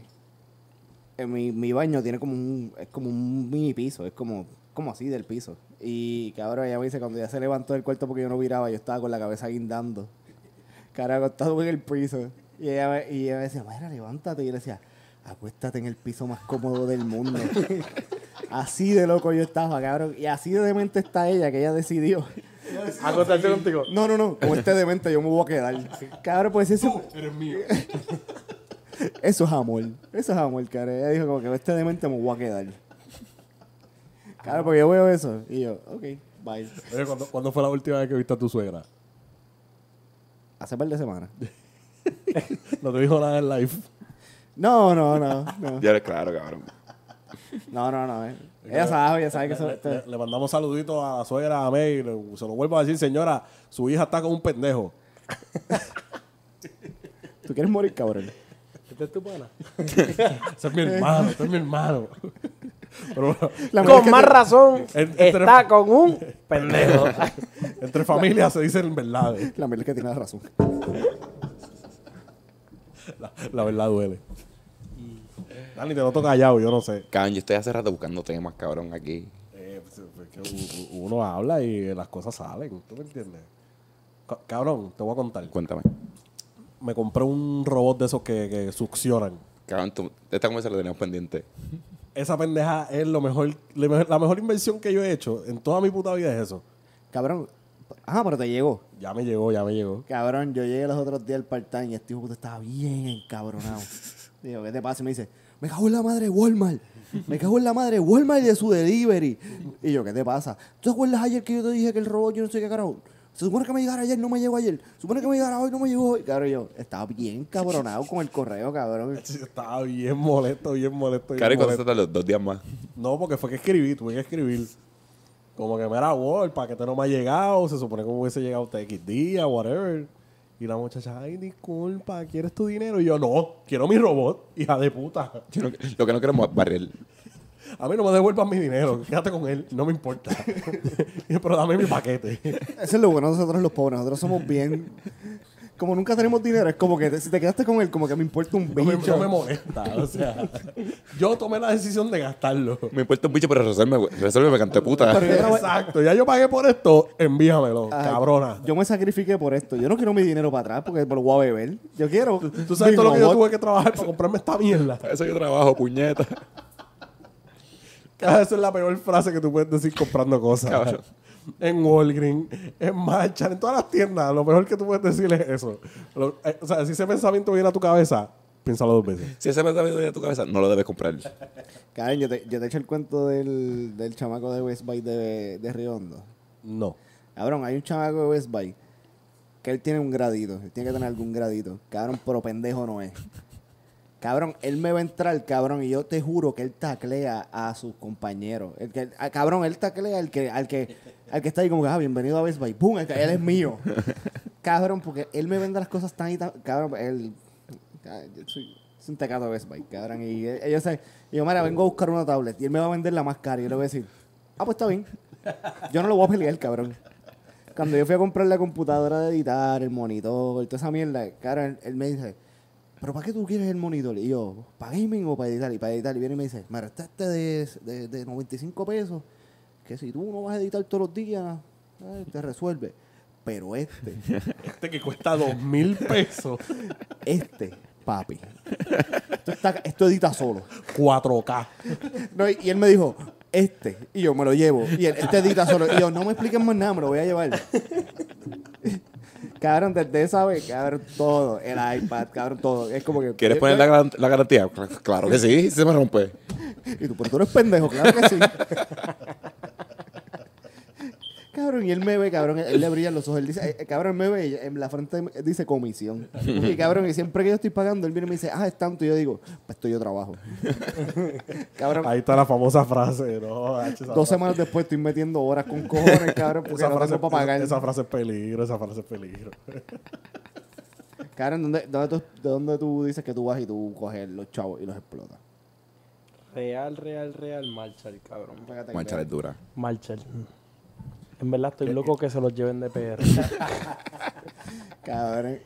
en mi, mi baño tiene como un, es como un mini piso, es como, como así del piso. Y cabrón, ella me dice, cuando ya se levantó del cuarto porque yo no viraba, yo estaba con la cabeza guindando. Carajo, acostado en el piso. Y ella, me- y ella me decía, mira, levántate. Y yo le decía, acuéstate en el piso más cómodo del mundo. así de loco yo estaba, cabrón. Y así de demente está ella, que ella decidió. Acostarse contigo. No, no, no, como este demente yo me voy a quedar. Cabrón, pues eso... Eres mío. Eso es amor. Eso es amor, cara. Ella dijo como que este demente me voy a quedar. Claro, porque yo veo eso. Y yo, ok, bye. Oye, ¿cuándo, cuándo fue la última vez que viste a tu suegra? Hace par de semanas. No te dijo nada en live. No, no, no. No, Ya eres claro, cabrón. no, no. no eh. Ella sabe, ella sabe que eso... Le, le- le mandamos saluditos a la suegra, a May. y le- se lo vuelvo a decir, señora, su hija está con un pendejo. ¿Tú quieres morir, cabrón? ¿Este es tu pana? Ese es mi hermano, este es mi hermano. Pero La verdad es Con que más te- razón, En- entre- está con un pendejo. entre familias se dicen verdades. La verdad es que tiene razón. La, la verdad duele. Dani, te noto callado, yo no sé. Cabrón, yo estoy hace rato buscando temas, cabrón, aquí. Eh, pues, es que u- u- uno habla y las cosas salen. ¿Tú me entiendes? Ca- Cabrón, te voy a contar. Cuéntame. Me compré un robot de esos que, que succionan. Cabrón, tú, esta conversación la teníamos pendiente. Esa pendeja es lo mejor, la mejor inversión que yo he hecho en toda mi puta vida es eso. Cabrón. Ajá, pero te llegó. Ya me llegó, ya me llegó. Cabrón, yo llegué los otros días al part-time y este hijo de puta estaba bien encabronado. Digo, ¿qué te pasa? Y me dice, me cago en la madre de Walmart. Me cago en la madre de Walmart y de su delivery. Y yo, ¿qué te pasa? ¿Tú te acuerdas ayer que yo te dije que el robot yo no sé qué carajo? Se supone que me llegara ayer, no me llegó ayer. Se supone que me llegara hoy, no me llegó hoy. Cabrón, yo estaba bien cabronado con el correo, cabrón. Estaba bien molesto, bien molesto. bien Cabrón, ¿y se tardó? Dos días más. No, porque fue que escribí, tuve que escribir. Como que me era Word, el paquete no me ha llegado, se supone que me hubiese llegado hasta X día, whatever. Y la muchacha, ay, disculpa, ¿quieres tu dinero? Y yo, no, quiero mi robot, hija de puta. Yo no- lo que no queremos es barrer. A mí no me devuelvan mi dinero, quédate con él, no me importa. Pero dame mi paquete. Eso es lo bueno de nosotros los pobres. Nosotros somos bien... Como nunca tenemos dinero, es como que te- si te quedaste con él, como que me importa un No me, bicho. no me molesta, o sea, yo tomé la decisión de gastarlo. Me importa un bicho, pero resuelve, resuelve, canto de puta. Exacto, ya yo pagué por esto, envíamelo, Ay, cabrona. Yo me sacrifiqué por esto. Yo no quiero mi dinero para atrás porque me lo voy a beber. Yo quiero. Tú sabes todo lo que yo tuve que trabajar para comprarme esta mierda. Para Eso yo trabajo, puñeta. Esa es la peor frase que tú puedes decir comprando cosas. Cabrón. En Walgreens, en Marcha, en todas las tiendas, lo mejor que tú puedes decir es eso. Lo- eh, o sea, si ese pensamiento viene a tu cabeza, piénsalo dos veces. Si ese pensamiento viene a tu cabeza, no lo debes comprar. Karen, yo te, yo te echo el cuento del, del chamaco de West Bay de, de Riondo. No. Cabrón, hay un chamaco de West Bay que él tiene un gradito. Él tiene que tener algún gradito. Cabrón, pero pendejo no es. Cabrón, él me va a entrar, cabrón, y yo te juro que él taclea a sus compañeros. El que, cabrón, él taclea al que, al que, al que está ahí como que, ah, bienvenido a Best Buy. ¡Pum! Él, es mío. cabrón, porque él me vende las cosas tan y tan. Cabrón, él. Yo soy, un tecato de Best Buy, cabrón. Y ellos. Y yo, mira, vengo a buscar una tablet. Y él me va a vender la más cara. Y yo le voy a decir, ah, pues está bien. Yo no lo voy a pelear, cabrón. Cuando yo fui a comprar la computadora de editar, el monitor, toda esa mierda, cara, él, él me dice, ¿pero para qué tú quieres el monitor? Y yo, ¿para gaming o para editar? Y para editar. Y viene y me dice, mira, está este de, de, de 95 pesos, que si tú no vas a editar todos los días, eh, te resuelve. Pero este, Este que cuesta dos mil pesos, este, papi, esto, está- esto edita solo. 4K. No, y, y él me dijo, este. Y yo me lo llevo. Y él, este edita solo. Y yo, no me expliquen más nada, me lo voy a llevar. cabrón, desde esa vez, cabrón, todo. El iPad, cabrón, todo. Es como que. ¿Quieres poner la garantía? Claro que sí, se me rompe. Y tú, pero tú eres pendejo, claro que sí. Cabrón, y él me ve, cabrón, él le brillan los ojos. Él dice, eh, cabrón, él me ve y en la frente dice comisión. Y cabrón, y siempre que yo estoy pagando, él viene y me dice, ah, es tanto. Y yo digo, pues esto yo trabajo. cabrón, Ahí está la famosa frase, ¿no? Dos semanas después estoy metiendo horas con cojones, cabrón, porque esa no frase, tengo para pagar. esa frase es peligro, esa frase es peligro. Cabrón, ¿dónde, dónde tú, ¿de dónde tú dices que tú vas y tú coges los chavos y los explotas? Real, real, real, Marshall, cabrón. Mancha es dura. Marshall. En verdad estoy loco que se los lleven de PR. Cabrón.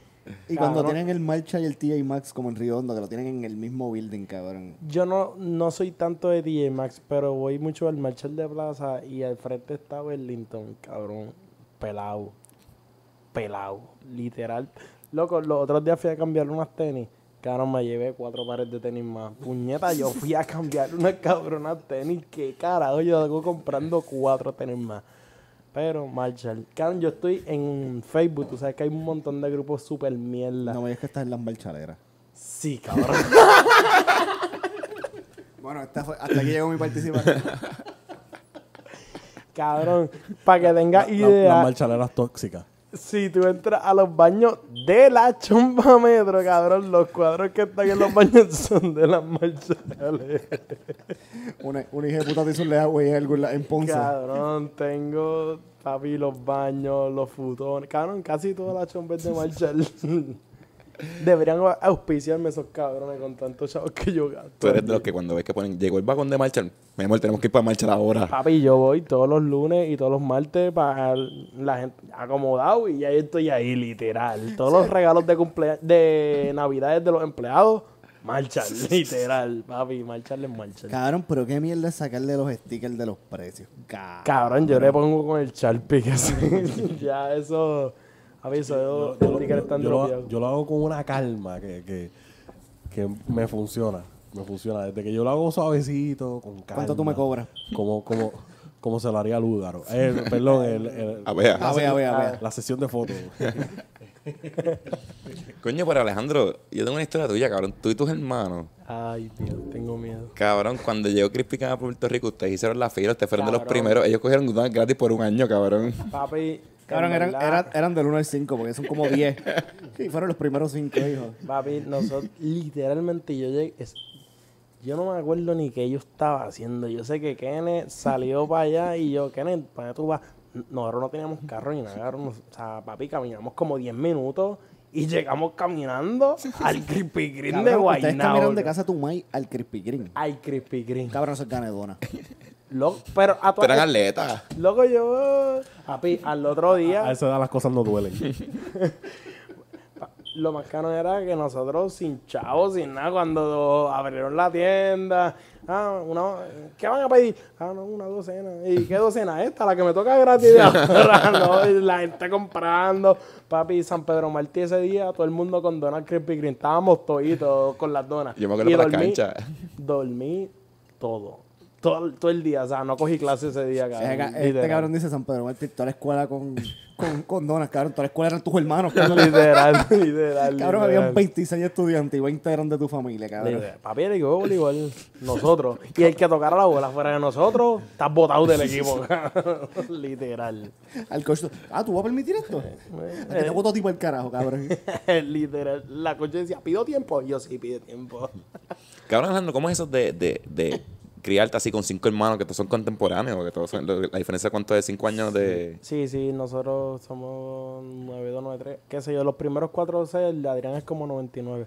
Y Cabrón. cuando tienen el Marcha y el TJ Maxx como en Río Hondo, que lo tienen en el mismo building, cabrón. Yo no, no soy tanto de DJ Max, pero voy mucho al Marshall de Plaza y al frente está Burlington, cabrón. Pelado. Pelado. Literal. Loco, los otros días fui a cambiar unas tenis. Cabrón, me llevé cuatro pares de tenis más. Puñeta, yo fui a cambiar unas cabronas tenis. ¿Qué carajo? Yo hago comprando cuatro tenis más. Pero, Marshall. Cabrón, yo estoy en Facebook. Tú sabes que hay un montón de grupos super mierda. No me digas que estás en las marchaleras. Sí, cabrón. Bueno, esta fue- hasta aquí llegó mi participación. cabrón, para que tengas La- idea. las marchaleras tóxicas. Si tú entras a los baños de la chomba metro, cabrón, los cuadros que están en los baños son de las marchales. una, una hija de puta te hizo un agua y algo en, la- Ponce. Cabrón, tengo, papi, los baños, los futones. Cabrón, casi todas las chombas de marchal. Deberían auspiciarme esos cabrones con tantos chavos que yo gasto. Tú eres de los que cuando ves que ponen, llegó el vagón de marcha, mi amor, tenemos que ir para marchar ahora. Papi, yo voy todos los lunes y todos los martes para la gente acomodado y ya estoy ahí, literal. Todos los regalos de cumplea de navidades de los empleados, marchar, literal, papi, marcharle en marchar. Cabrón, pero qué mierda es sacarle los stickers de los precios. Cabrón. Cabrón, yo le pongo con el Sharpie que sí, ya eso, eso Yo, yo- yo lo, yo lo hago con una calma que, que, que me funciona. Me funciona. Desde que yo lo hago suavecito, con calma. ¿Cuánto tú me cobras? Como, como, como se lo haría Lúgaro. Eh, perdón, el, el- A ver, A ver, a ver, a la sesión de fotos. Coño, pero Alejandro, yo tengo una historia tuya, cabrón. Tú y tus hermanos. Ay, Dios, tengo miedo. Cabrón, cuando llegó Crispy a Puerto Rico, ustedes hicieron la fila, ustedes fueron de los primeros. Ellos cogieron McDonald's gratis por un año, cabrón. Papi, En eran, eran, eran del 1 al 5, porque son como 10. Sí, fueron los primeros 5, hijo. Papi, nosotros, literalmente, yo llegué. es- yo no me acuerdo ni qué yo estaba haciendo. Yo sé que Kenneth salió para allá y yo, Kenneth, ¿para tú vas? Nosotros no teníamos carro ni nada. O sea, papi, caminamos como 10 minutos y llegamos caminando al Krispy Kreme de Cabrón, ustedes Guaynabo. caminaron de casa de Tumay al Krispy Kreme. Al Krispy Kreme. Cabrón, eso es ganedona. Loco, pero a eran atletas. Loco, yo. Papi, al otro día. A esa edad las cosas no duelen. Lo más caro era que nosotros sin chavos, sin nada, cuando abrieron la tienda, ah, una, ¿qué van a pedir? Ah, no, una docena. ¿Y qué docena? Esta, la que me toca gratis de ahora, ¿no? Y la gente comprando. Papi, San Pedro Martí ese día, todo el mundo con donas Krispy Kreme. Estábamos toditos con las donas. Yo me acuerdo Y por la dormí- cancha. Dormí todo. Todo, todo el día, o sea, no cogí clase ese día, cabrón. Ese Este cabrón dice San Pedro Martí, toda la escuela con, con, con donas, cabrón. Toda la escuela eran tus hermanos. Cabrón, literal, literal. Cabrón, literal. habían 26 estudiantes y 20 eran de tu familia, cabrón. Literal. Papi, equipo de voleibol, nosotros. Y el que tocara la bola fuera de nosotros, estás botado del equipo. Literal. Al coach, ah, ¿tú vas a permitir esto? Eh, ¿A que te voto tipo el carajo, cabrón? Literal. La coche decía, ¿pido tiempo? Yo sí, pide tiempo. Cabrón, Alejandro, ¿cómo es eso de, de, de criarte así con cinco hermanos que todos son contemporáneos? Que todos son, la diferencia cuánto es cinco años de... Sí, sí, nosotros somos 9293. Qué sé yo, los primeros cuatro o el de Adrián es como 99.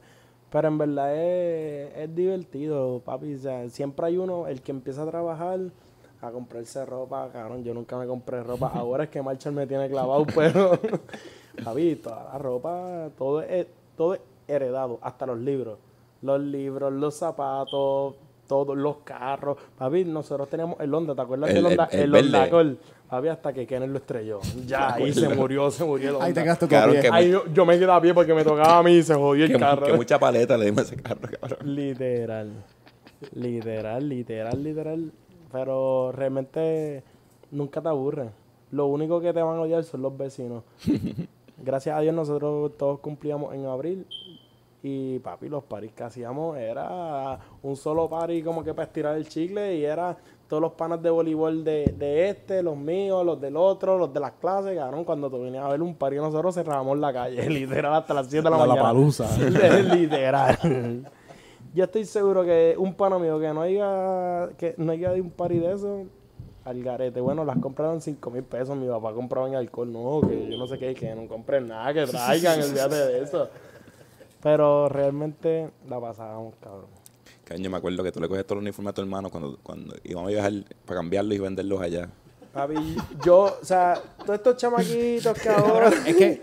Pero en verdad es, es divertido, papi. O sea, siempre hay uno, el que empieza a trabajar, a comprarse ropa. Cabrón, yo nunca me compré ropa. Ahora es que Marshall me tiene clavado, pero... papi, toda la ropa, todo es, todo es heredado, hasta los libros. Los libros, los zapatos, todos los carros. Papi, nosotros teníamos el Honda, ¿te acuerdas El- del Honda? el- el El. Honda Accord. Papi, hasta que Kenneth lo estrelló. Ya, ahí se murió, se murió el Honda. Ahí te quedaste pie. que- Ahí yo, yo me quedé a pie porque me tocaba a mí y se jodió el Que, carro. que mucha paleta le dimos a ese carro, cabrón. Literal. Literal, literal, literal. Pero realmente nunca te aburren. Lo único que te van a odiar son los vecinos. Gracias a Dios nosotros todos cumplíamos en abril. Y papi, los paris que hacíamos era un solo party como que para estirar el chicle y era todos los panas de voleibol de, de este, los míos, los del otro, los de las clases, cabrón. Cuando tú venías a ver un party nosotros cerrábamos la calle, literal, hasta las 7 de la, La mañana. Lollapalooza. literal. Yo estoy seguro que un pana mío que no haya, que no haya de un party de eso, al garete. Bueno, las compraron 5 mil pesos. Mi papá compraba en alcohol. No, que yo no sé qué, que no compren nada, que traigan, olvídate de eso. Pero realmente la pasábamos, cabrón. Caño, me acuerdo que tú le cogías todos los uniformes a tu hermano cuando, cuando íbamos a viajar para cambiarlos y venderlos allá. Papi, yo, o sea, todos estos chamaquitos que ahora. Es que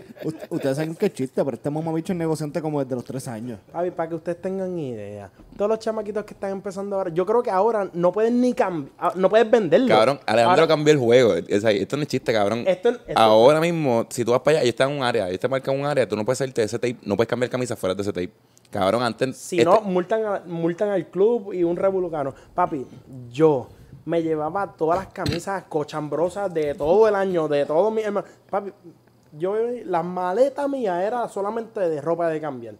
ustedes saben que es chiste, pero este mamabicho es negociante como desde los tres años. Papi, para que ustedes tengan idea. Todos los chamaquitos que están empezando ahora, yo creo que ahora no pueden ni cambiar, no puedes venderlo. Cabrón, Alejandro Ahora, cambió el juego. O sea, esto no es chiste, cabrón. Esto- esto- Ahora mismo, si tú vas para allá, ahí está en un área, ahí te marca un área, tú no puedes salirte de ese tape, no puedes cambiar camisa fuera de ese tape. Cabrón, antes. Si este- no, multan, a- multan al club y un revolucano. Papi, yo me llevaba todas las camisas cochambrosas de todo el año, de todos mis hermanos. Papi, yo, las maletas mías era solamente de ropa de cambiar.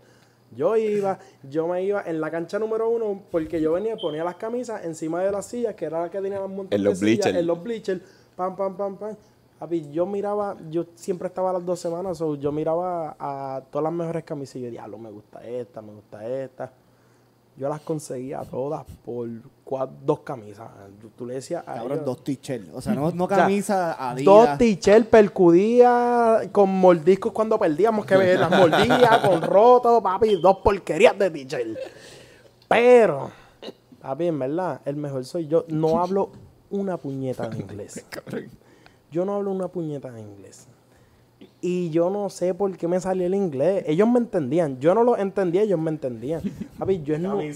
Yo iba, yo me iba en la cancha número uno porque yo venía y ponía las camisas encima de las sillas, que era la que tenía las montañas En los bleachers. En los bleachers, pam, pam, pam, pam. Papi, yo miraba, yo siempre estaba a las dos semanas, so yo miraba a todas las mejores camisas y yo, diablo, me gusta esta, me gusta esta. Yo las conseguía todas por dos camisas. Tú le decías a Cabrón, ellos- dos t-shirts. O sea, no, no o sea, camisa, adidas. Dos t-shirts percudías con mordiscos cuando perdíamos, que las mordía con roto, papi, dos porquerías de t-shirt. Pero, papi, en verdad, el mejor soy yo. No hablo una puñeta de inglés. Yo no hablo una puñeta de inglés. Y yo no sé por qué me salió el inglés. Ellos me entendían. Yo no lo entendía, ellos me entendían. Papi, yo es no. Papi,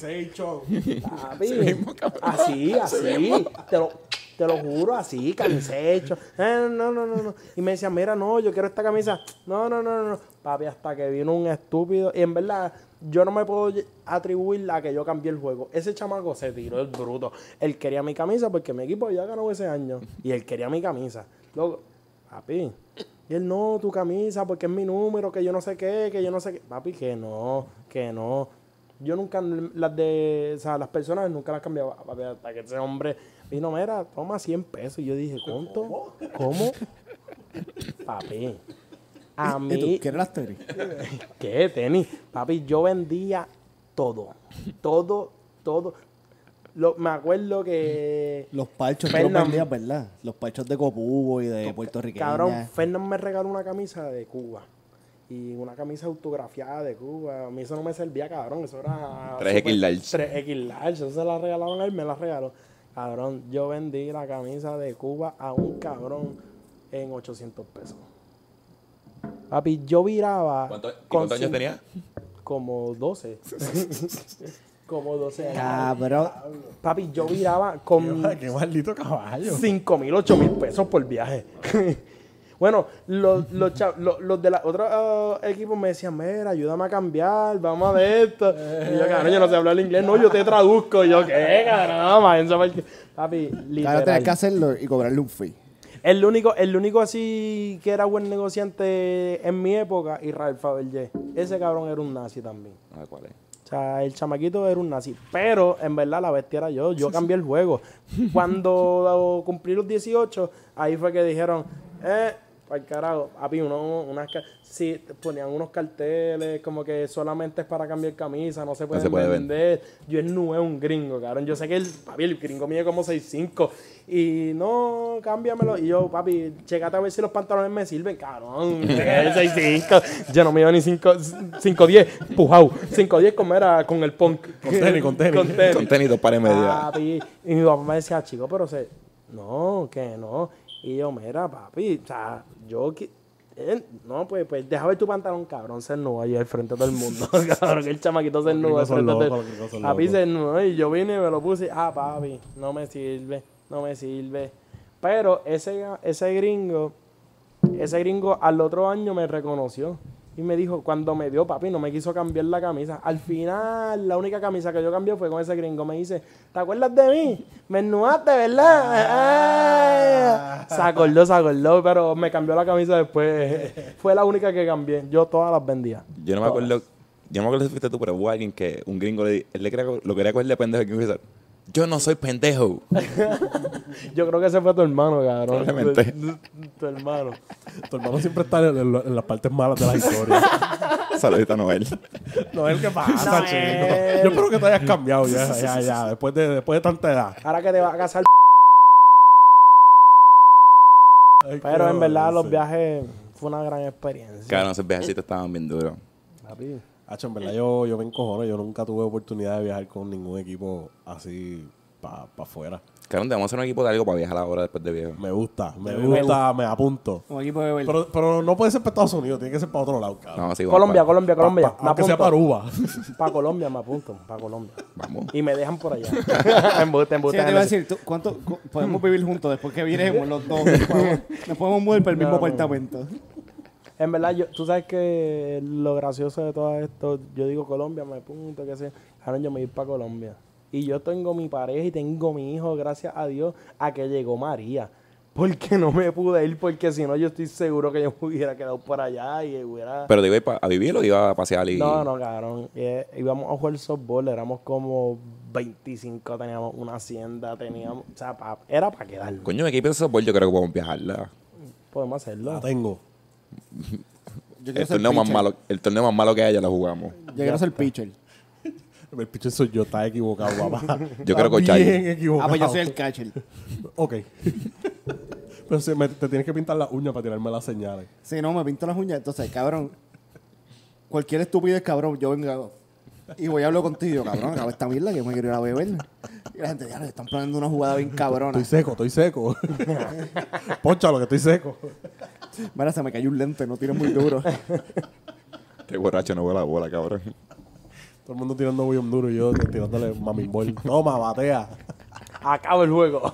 así, así, te lo, te lo juro, así, camisecho. Eh, no, no, no, no. Y me decían, mira, no, yo quiero esta camisa. No, no, no, no. Papi, hasta que vino un estúpido. Y en verdad, yo no me puedo atribuir a que yo cambié el juego. Ese chamaco se tiró el bruto. Él quería mi camisa porque mi equipo ya ganó ese año. Y él quería mi camisa. Luego, papi. Y él, no, tu camisa, porque es mi número, que yo no sé qué, que yo no sé qué. Papi, que no, que no. Yo nunca, las de, o sea, las personas nunca las cambiaba. Papi, hasta que ese hombre vino, mira, toma 100 pesos. Y yo dije, ¿cuánto? ¿Cómo? Papi, a ¿Y mí, tú quieres las tenis? ¿qué tenis? Papi, yo vendía todo. Todo, todo. Lo, me acuerdo que... Los parchos, tú los vendías, ¿verdad? Los parchos de Copubo y de puertorriqueña. Cabrón, Fernán me regaló una camisa de Cuba. Y una camisa autografiada de Cuba. A mí eso no me servía, cabrón. Eso era... 3X super- large. 3X large. Eso se la regalaron a él, me la regaló. Cabrón, yo vendí la camisa de Cuba a un cabrón en 800 pesos. Papi, yo viraba... ¿Cuánto- y con ¿Cuántos años tenía? Como 12. como 12 años. Cabrón. Papi, yo viraba con... Qué maldito caballo. 5 mil, 8 mil pesos por viaje. bueno, los, los, los, los de los otros ah, equipos me decían, mira, ayúdame a cambiar, vamos a ver esto. Y yo, cabrón, yo no sé hablar inglés. No, yo te traduzco. Y yo, ¿qué, cabrón? Pa'l- Papi, Claro, literal. tenés que hacerlo y cobrarle un fee. El único, el único así que era buen negociante en mi época, Israel Fabergé. Ese cabrón era un nazi también. Ah, ¿cuál es? Sea, el chamaquito era un nazi. Pero, en verdad, la bestia era yo. Yo cambié el juego. Cuando cumplí los 18, ahí fue que dijeron, eh, para carajo, papi, uno, unas sí, ponían unos carteles como que solamente es para cambiar camisa, no se puede, se puede vender. Yo es un gringo, cabrón. Yo sé que el, papi, el gringo mide como 6'5". Y no, cámbiamelo. Y yo, papi, checate a ver si los pantalones me sirven, cabrón. 6'5". Yo no mido ni 5'10". Pujau. 5'10 como era con el punk. Con tenis, con tenis. con tenis. Con tenis dos pares. Papi. Y mi papá me decía, chico, pero se... No, que no. Y yo, mira, papi, o sea, yo... él- no, pues, pues, deja ver tu pantalón, cabrón, se ennuda ahí al frente de todo el mundo. cabrón, que el chamaquito se ennuda al frente de Papi se ennuda y yo vine y me lo puse. Ah, papi, no me sirve, no me sirve. Pero ese, ese gringo, ese gringo al otro año me reconoció. Y me dijo, cuando me vio, papi, no me quiso cambiar la camisa. Al final, la única camisa que yo cambié fue con ese gringo. Me dice, ¿te acuerdas de mí? Me ennudaste, ¿verdad? Ah. Se acordó, se acordó, pero me cambió la camisa después. Fue la única que cambié. Yo todas las vendía. Yo no me acuerdo yo no me acuerdo si fuiste tú, pero hubo alguien que, un gringo, le, él le quería, lo quería coger de pendejo. Y dijo, yo no soy pendejo. Yo creo que ese fue tu hermano, cabrón. Probablemente. Tu, tu hermano. Tu hermano siempre está en, en- en las partes malas de la historia. Saludita a Noel. no es el que pasa, Noel. chico. Yo espero que te hayas cambiado ya, ya, ya. Después de, después de tanta edad. Ahora que te vas a casar. Ay, Pero en qué verdad los viajes fue una gran experiencia. Cabrón, esos viajecitos estaban bien duros. Papi. Hacho, en verdad yo, yo me encojono. Yo nunca tuve oportunidad de viajar con ningún equipo así para afuera. Cabrón, debemos hacer un equipo de algo para viajar ahora después de viejo. Me gusta, me Me gusta, me apunto. Un equipo de Pero, pero no puede ser para Estados Unidos, tiene que ser para otro lado, cabrón. No, sí, vamos Colombia, pa- Colombia, Colombia. Pa- Me aunque sea para Aruba. Para Colombia me apunto, para Colombia. Vamos. Y me dejan por allá. embuste, Sí, embuste. yo te iba a decir, ¿tú- ¿cuánto cu- podemos vivir juntos después que viremos los dos? Nos podemos, mover para el mismo apartamento. En verdad, yo, tú sabes que lo gracioso de todo esto, yo digo Colombia, me apunto, que sea. Ahora yo me voy para Colombia. Y yo tengo mi pareja y tengo mi hijo, gracias a Dios, a que llegó María. Porque no me pude ir, porque si no, yo estoy seguro que yo me hubiera quedado por allá y hubiera. Pero digo, ¿a vivir o iba a pasear y...? No, no, cabrón. Eh, íbamos a jugar softball, éramos como 25, teníamos una hacienda, teníamos. O sea, pa- era para quedarnos. Coño, equipo de softball yo creo que podemos viajarla. Podemos hacerlo. La tengo. El torneo, más malo, el torneo más malo que haya lo jugamos. Yo quiero ser pitcher. El pitcher soy yo, estás equivocado, papá. Yo creo que bien equivocado. Ah, pues yo soy el catcher. Ok. Pero si me- te tienes que pintar las uñas para tirarme las señales. Si no, me pinto las uñas. Entonces, cabrón, cualquier estupidez, cabrón, yo vengo y voy a hablar contigo, cabrón, acaba esta mierda que yo me quiero ir a beber. Y la gente, ya, le están planeando una jugada bien cabrona. Estoy seco, estoy seco. Ponchalo, que estoy seco. Mira, se me cayó un lente, no tires muy duro. Qué borracho no vuela la bola, cabrón. Todo el mundo tirando bien duro y yo tirándole mami ball. Toma, batea. Acaba el juego.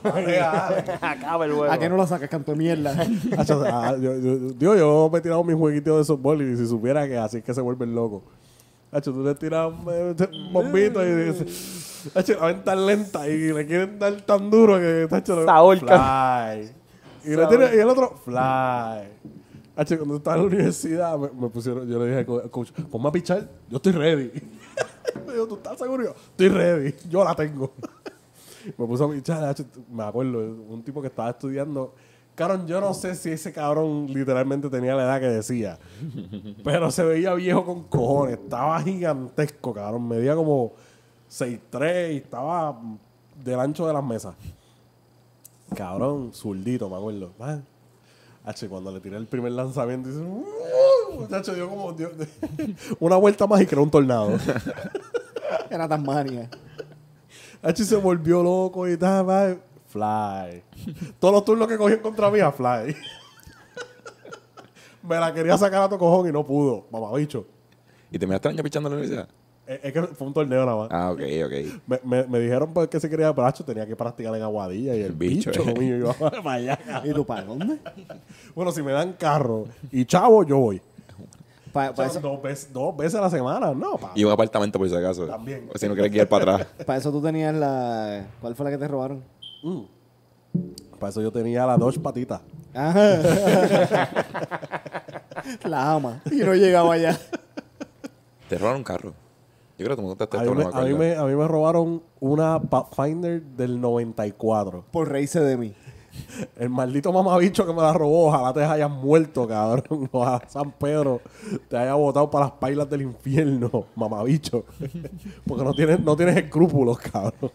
Acaba el juego. ¿A qué no lo sacas, canto de mierda? Hacho, ah, yo, yo, yo, yo me he tirado mis jueguitos de softball y si supiera que así es que se vuelven locos. Hacho, tú le tiras un, bombito y dices, Hacho, la ven tan lenta y le quieren dar tan duro que Hacho, ahorca. fly. Y, le tira- y el otro, fly. Hacho, cuando estaba en la universidad me, me pusieron, yo le dije al co- al coach, ponme a pichar, yo estoy ready. me dijo, ¿tú estás seguro? Yo, estoy ready, yo la tengo. me puso a pichar, hacho, me acuerdo, un tipo que estaba estudiando. Cabrón, yo no sé si ese cabrón literalmente tenía la edad que decía. pero se veía viejo con cojones. Estaba gigantesco, cabrón. Medía como 6'3 y estaba del ancho de las mesas. Cabrón, zurdito, me acuerdo. Man. H, cuando le tiré el primer lanzamiento, dice, "Uh", muchacho, dio como dio- una vuelta más y creó un tornado. Era tan mania. H se volvió loco y tal, man. Fly. Todos los turnos que cogían contra mí, a fly. Me la quería sacar a tu cojón y no pudo, mamabicho. ¿Y te el año pichando en la universidad? Es, es que fue un torneo nada más. Ah, ok, ok. Me, me, me dijeron pues, que se quería pero hacho, tenía que practicar en Aguadilla y el, bicho, bicho, eh. mío iba para allá. ¿Y tú para dónde? Bueno, si me dan carro y chavo, yo voy. Para O sea, eso, dos, veces, dos veces a la semana, no, pa. Y un apartamento por si acaso. También. O si no quieres guiar para atrás. pa' eso tú tenías la... ¿Cuál fue la que te robaron? Mm. Para eso yo tenía las dos patitas. Ajá. la ama. Y no llegaba allá. Te robaron un carro. Yo creo que tú me contaste A esto, mí, no me, a, mí me, a mí me robaron una Pathfinder del 94. Por reírse de mí. El maldito mamabicho que me la robó, ojalá te hayas muerto, cabrón. Ojalá San Pedro te haya botado para las pailas del infierno, mamabicho. Porque no tienes, no tienes escrúpulos, cabrón.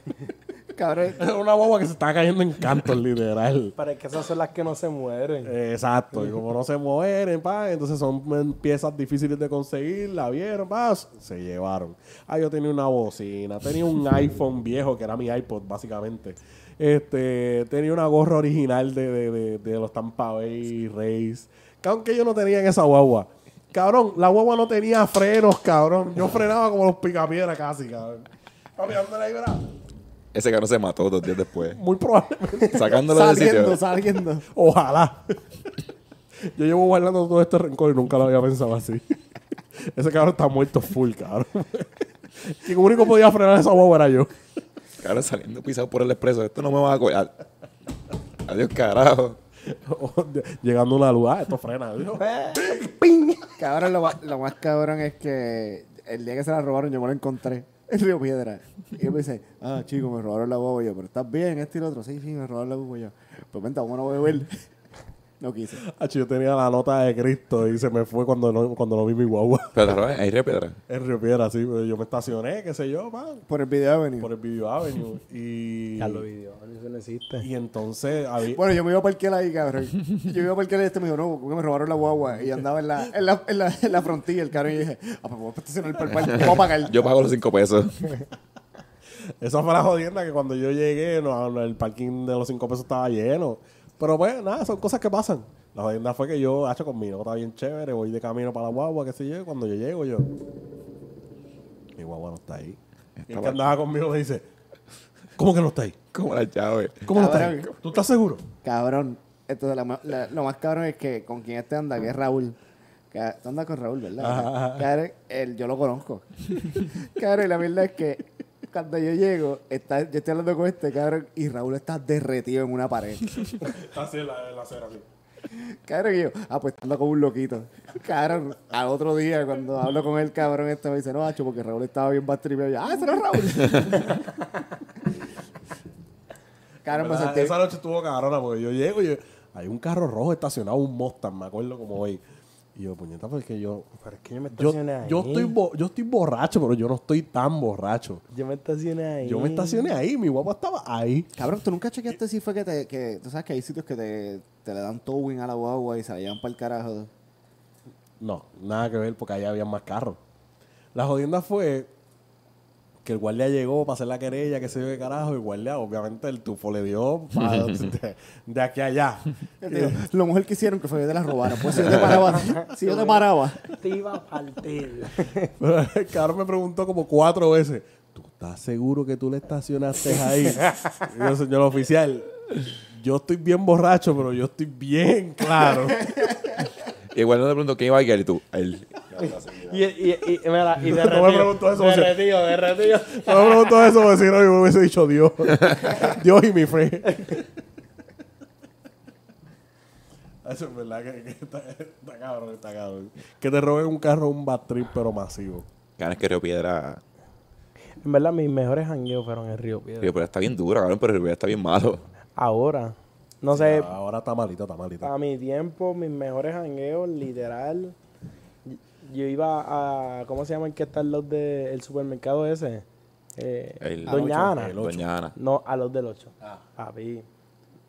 Cabrón. Es una boba que se está cayendo en cantos, literal. Pero es que esas son las que no se mueren. Exacto, y como no se mueren, pa, entonces son piezas difíciles de conseguir, la vieron, pa, se llevaron. Ah, yo tenía una bocina, tenía un iPhone viejo que era mi iPod, básicamente. Este, tenía una gorra original de, de, de, de los Tampa Bay Rays. Que aunque yo no tenía en esa guagua. Cabrón, la guagua no tenía frenos, cabrón. Yo frenaba como los picapiedras casi, cabrón. Papi, dándole ahí, ¿verdad? Ese carro se mató dos días después. Muy probablemente. Sacándolo del Saliendo, sitio. saliendo. Ojalá. Yo llevo guardando todo este rencor y nunca lo había pensado así. Ese cabrón está muerto full, cabrón. Quien único podía frenar esa guagua era yo. Cabrón, saliendo pisado por el expreso. Esto no me va a colar. Adiós, carajo. Llegando a una luz, ah, esto frena. Digo, Cabrón, lo, más- lo más cabrón es que el día que se la robaron, yo me lo encontré en Río Piedra. Y él me dice, ah, chico, me robaron la guagua. Y pero estás bien, este y lo otro. Sí, sí, me robaron la guagua. Y yo, pues vente, vamos a beber. No quise. Hacho, yo tenía la nota de Cristo y se me fue cuando no, cuando no vi mi guagua. Pero ahí Río Piedra. En Río Piedra, sí. pero Yo me estacioné, qué sé yo, man, Por el video Avenue. por el Video Avenue. Y, Carlos Video, eso no existe. y entonces había... Bueno, yo me iba a parquear ahí, cabrón. Yo me iba a parquear y este me dijo, no, porque me robaron la guagua. Y andaba en la, en la, en la, en la frontilla, el cabrón. Y dije, ah, pues voy a estacionar por el parque, voy a pagar. Yo pago los cinco pesos. Esa fue la jodienda que cuando yo llegué, no, el parking de los cinco pesos estaba lleno. Pero pues, nada, son cosas que pasan. La jodienda fue que yo, hecho con mi nota bien chévere, voy de camino para la guagua, qué sé yo, y cuando yo llego, yo... Mi guagua no está ahí. Y el que andaba conmigo me dice, ¿cómo que no está ahí? Como la llave. ¿Cómo no está ahí? ¿Tú estás seguro? Cabrón. Entonces, la ma- la- lo más cabrón es que con quien este anda, que es Raúl. Que, tú andas con Raúl, ¿verdad? Ajá, ajá. Cabrón, él, yo lo conozco. cabrón, y la verdad es que cuando yo llego, está, yo estoy hablando con este, cabrón, y Raúl está derretido en una pared. Está así en la, en la acera, así. Cabrón, y yo, ah, pues como un loquito. Cabrón, al otro día, cuando hablo con el cabrón, este me dice, no, hacho, porque Raúl estaba bien bastripeado. Yo, ah, ese no es Raúl. cabrón, me sentí. Esa noche estuvo cabrona porque yo llego y yo- hay un carro rojo estacionado, un Mustang, me acuerdo como hoy. Y yo, puñeta, porque yo... Pero es que yo me Yo, estacioné ahí. yo, estoy bo- yo estoy borracho, pero yo no estoy tan borracho. Yo me estacioné ahí. Yo me estacioné ahí, mi guapa estaba ahí. Cabrón, ¿tú nunca chequeaste si fue que te... Que, tú sabes que hay sitios que te, te le dan towing a la guagua y se la llevan para el carajo. No, nada que ver porque allá había más carros. La jodienda fue que el guardia llegó para hacer la querella, que se yo qué carajo, y el guardia, obviamente, el tufo le dio pa- de, de aquí a allá. Digo, Lo mejor que hicieron que fue que te la robaron. Pues si yo te paraba, si yo te paraba. Te iba a partir. El cabrón me preguntó como cuatro veces, ¿tú estás seguro que tú le estacionaste ahí? Y yo, señor oficial, yo estoy bien borracho, pero yo estoy bien claro. Igual no te pregunto quién iba a guiar y tú. Él. y, y, y, mira, y No me preguntó eso, derretido, derretido. No me preguntó eso, porque si no, yo me hubiese dicho Dios. Dios y mi fe. Eso es verdad que, que está, está cabrón, está cabrón. Que te roben un carro, un bad trip, pero masivo. Ganas que Río Piedra. En verdad, mis mejores jangueos fueron en Río Piedra. Río Piedra está bien duro, cabrón, pero Río Piedra está bien malo. Ahora, no sé, Ahora está malito, está malito. a mi tiempo, mis mejores jangueos, literal. Yo iba a. ¿Cómo se llama el que está al lado del supermercado ese? Eh, El- Doña Ana. Doña Ana. No, a los del 8. Papi.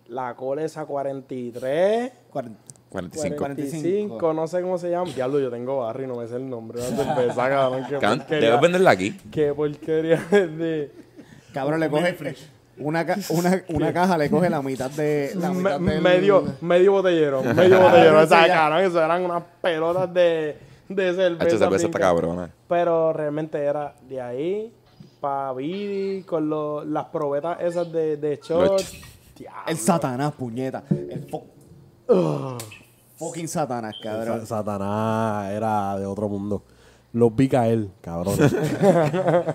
La cola esa 43. 45. 45, no sé cómo se llama. Diablo, yo tengo barrio y no me sé el nombre cerveza, cabrón. Debes venderla aquí. qué porquería de... Cabrón, le coge una, ca- una, una caja, le coge la mitad de. La Me- mitad del- medio, medio botellero, medio botellero. O sea, cabrón, eso eran unas pelotas de, de cerveza. Está cabrona. Pero realmente era de ahí para Vidi con lo- las probetas esas de, de. El Satanás, puñeta. El fo- fucking Satanás, cabrón. Sa- Satanás era de otro mundo. Los vi caer, cabrón.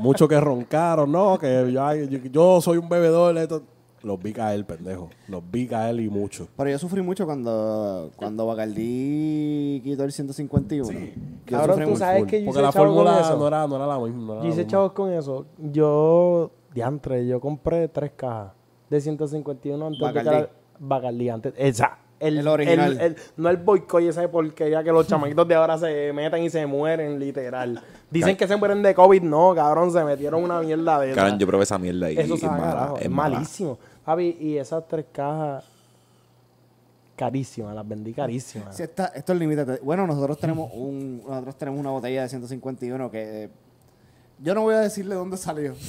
Muchos que roncaron, no, que yo, yo, yo soy un bebedor. esto. Los vi caer, pendejo. Los vi caer y mucho. Pero yo sufrí mucho cuando, cuando Bacardí quitó el 151. Yo Cabrón, sufrí tú mucho. sabes Full. que yo Porque hice la fórmula eso. no era, no era la misma. no era Yo hice chavos con eso. Yo, diantre, yo compré tres cajas de 151 antes de que la- Bacardí, antes. Esa. El, El original. el- el- no el boicot y esa porquería que los chamaquitos de ahora se meten y se mueren, literal. Dicen que se mueren de COVID. No, cabrón, se metieron una mierda de esa. Cabrón, yo probé esa mierda ahí. Eso es mala, carajo, es, mala. malísimo. Javi, y esas tres cajas, carísimas, las vendí carísimas. Sí, esto es el límite. Bueno, nosotros tenemos un, nosotros tenemos una botella de 151 que eh, yo no voy a decirle dónde salió.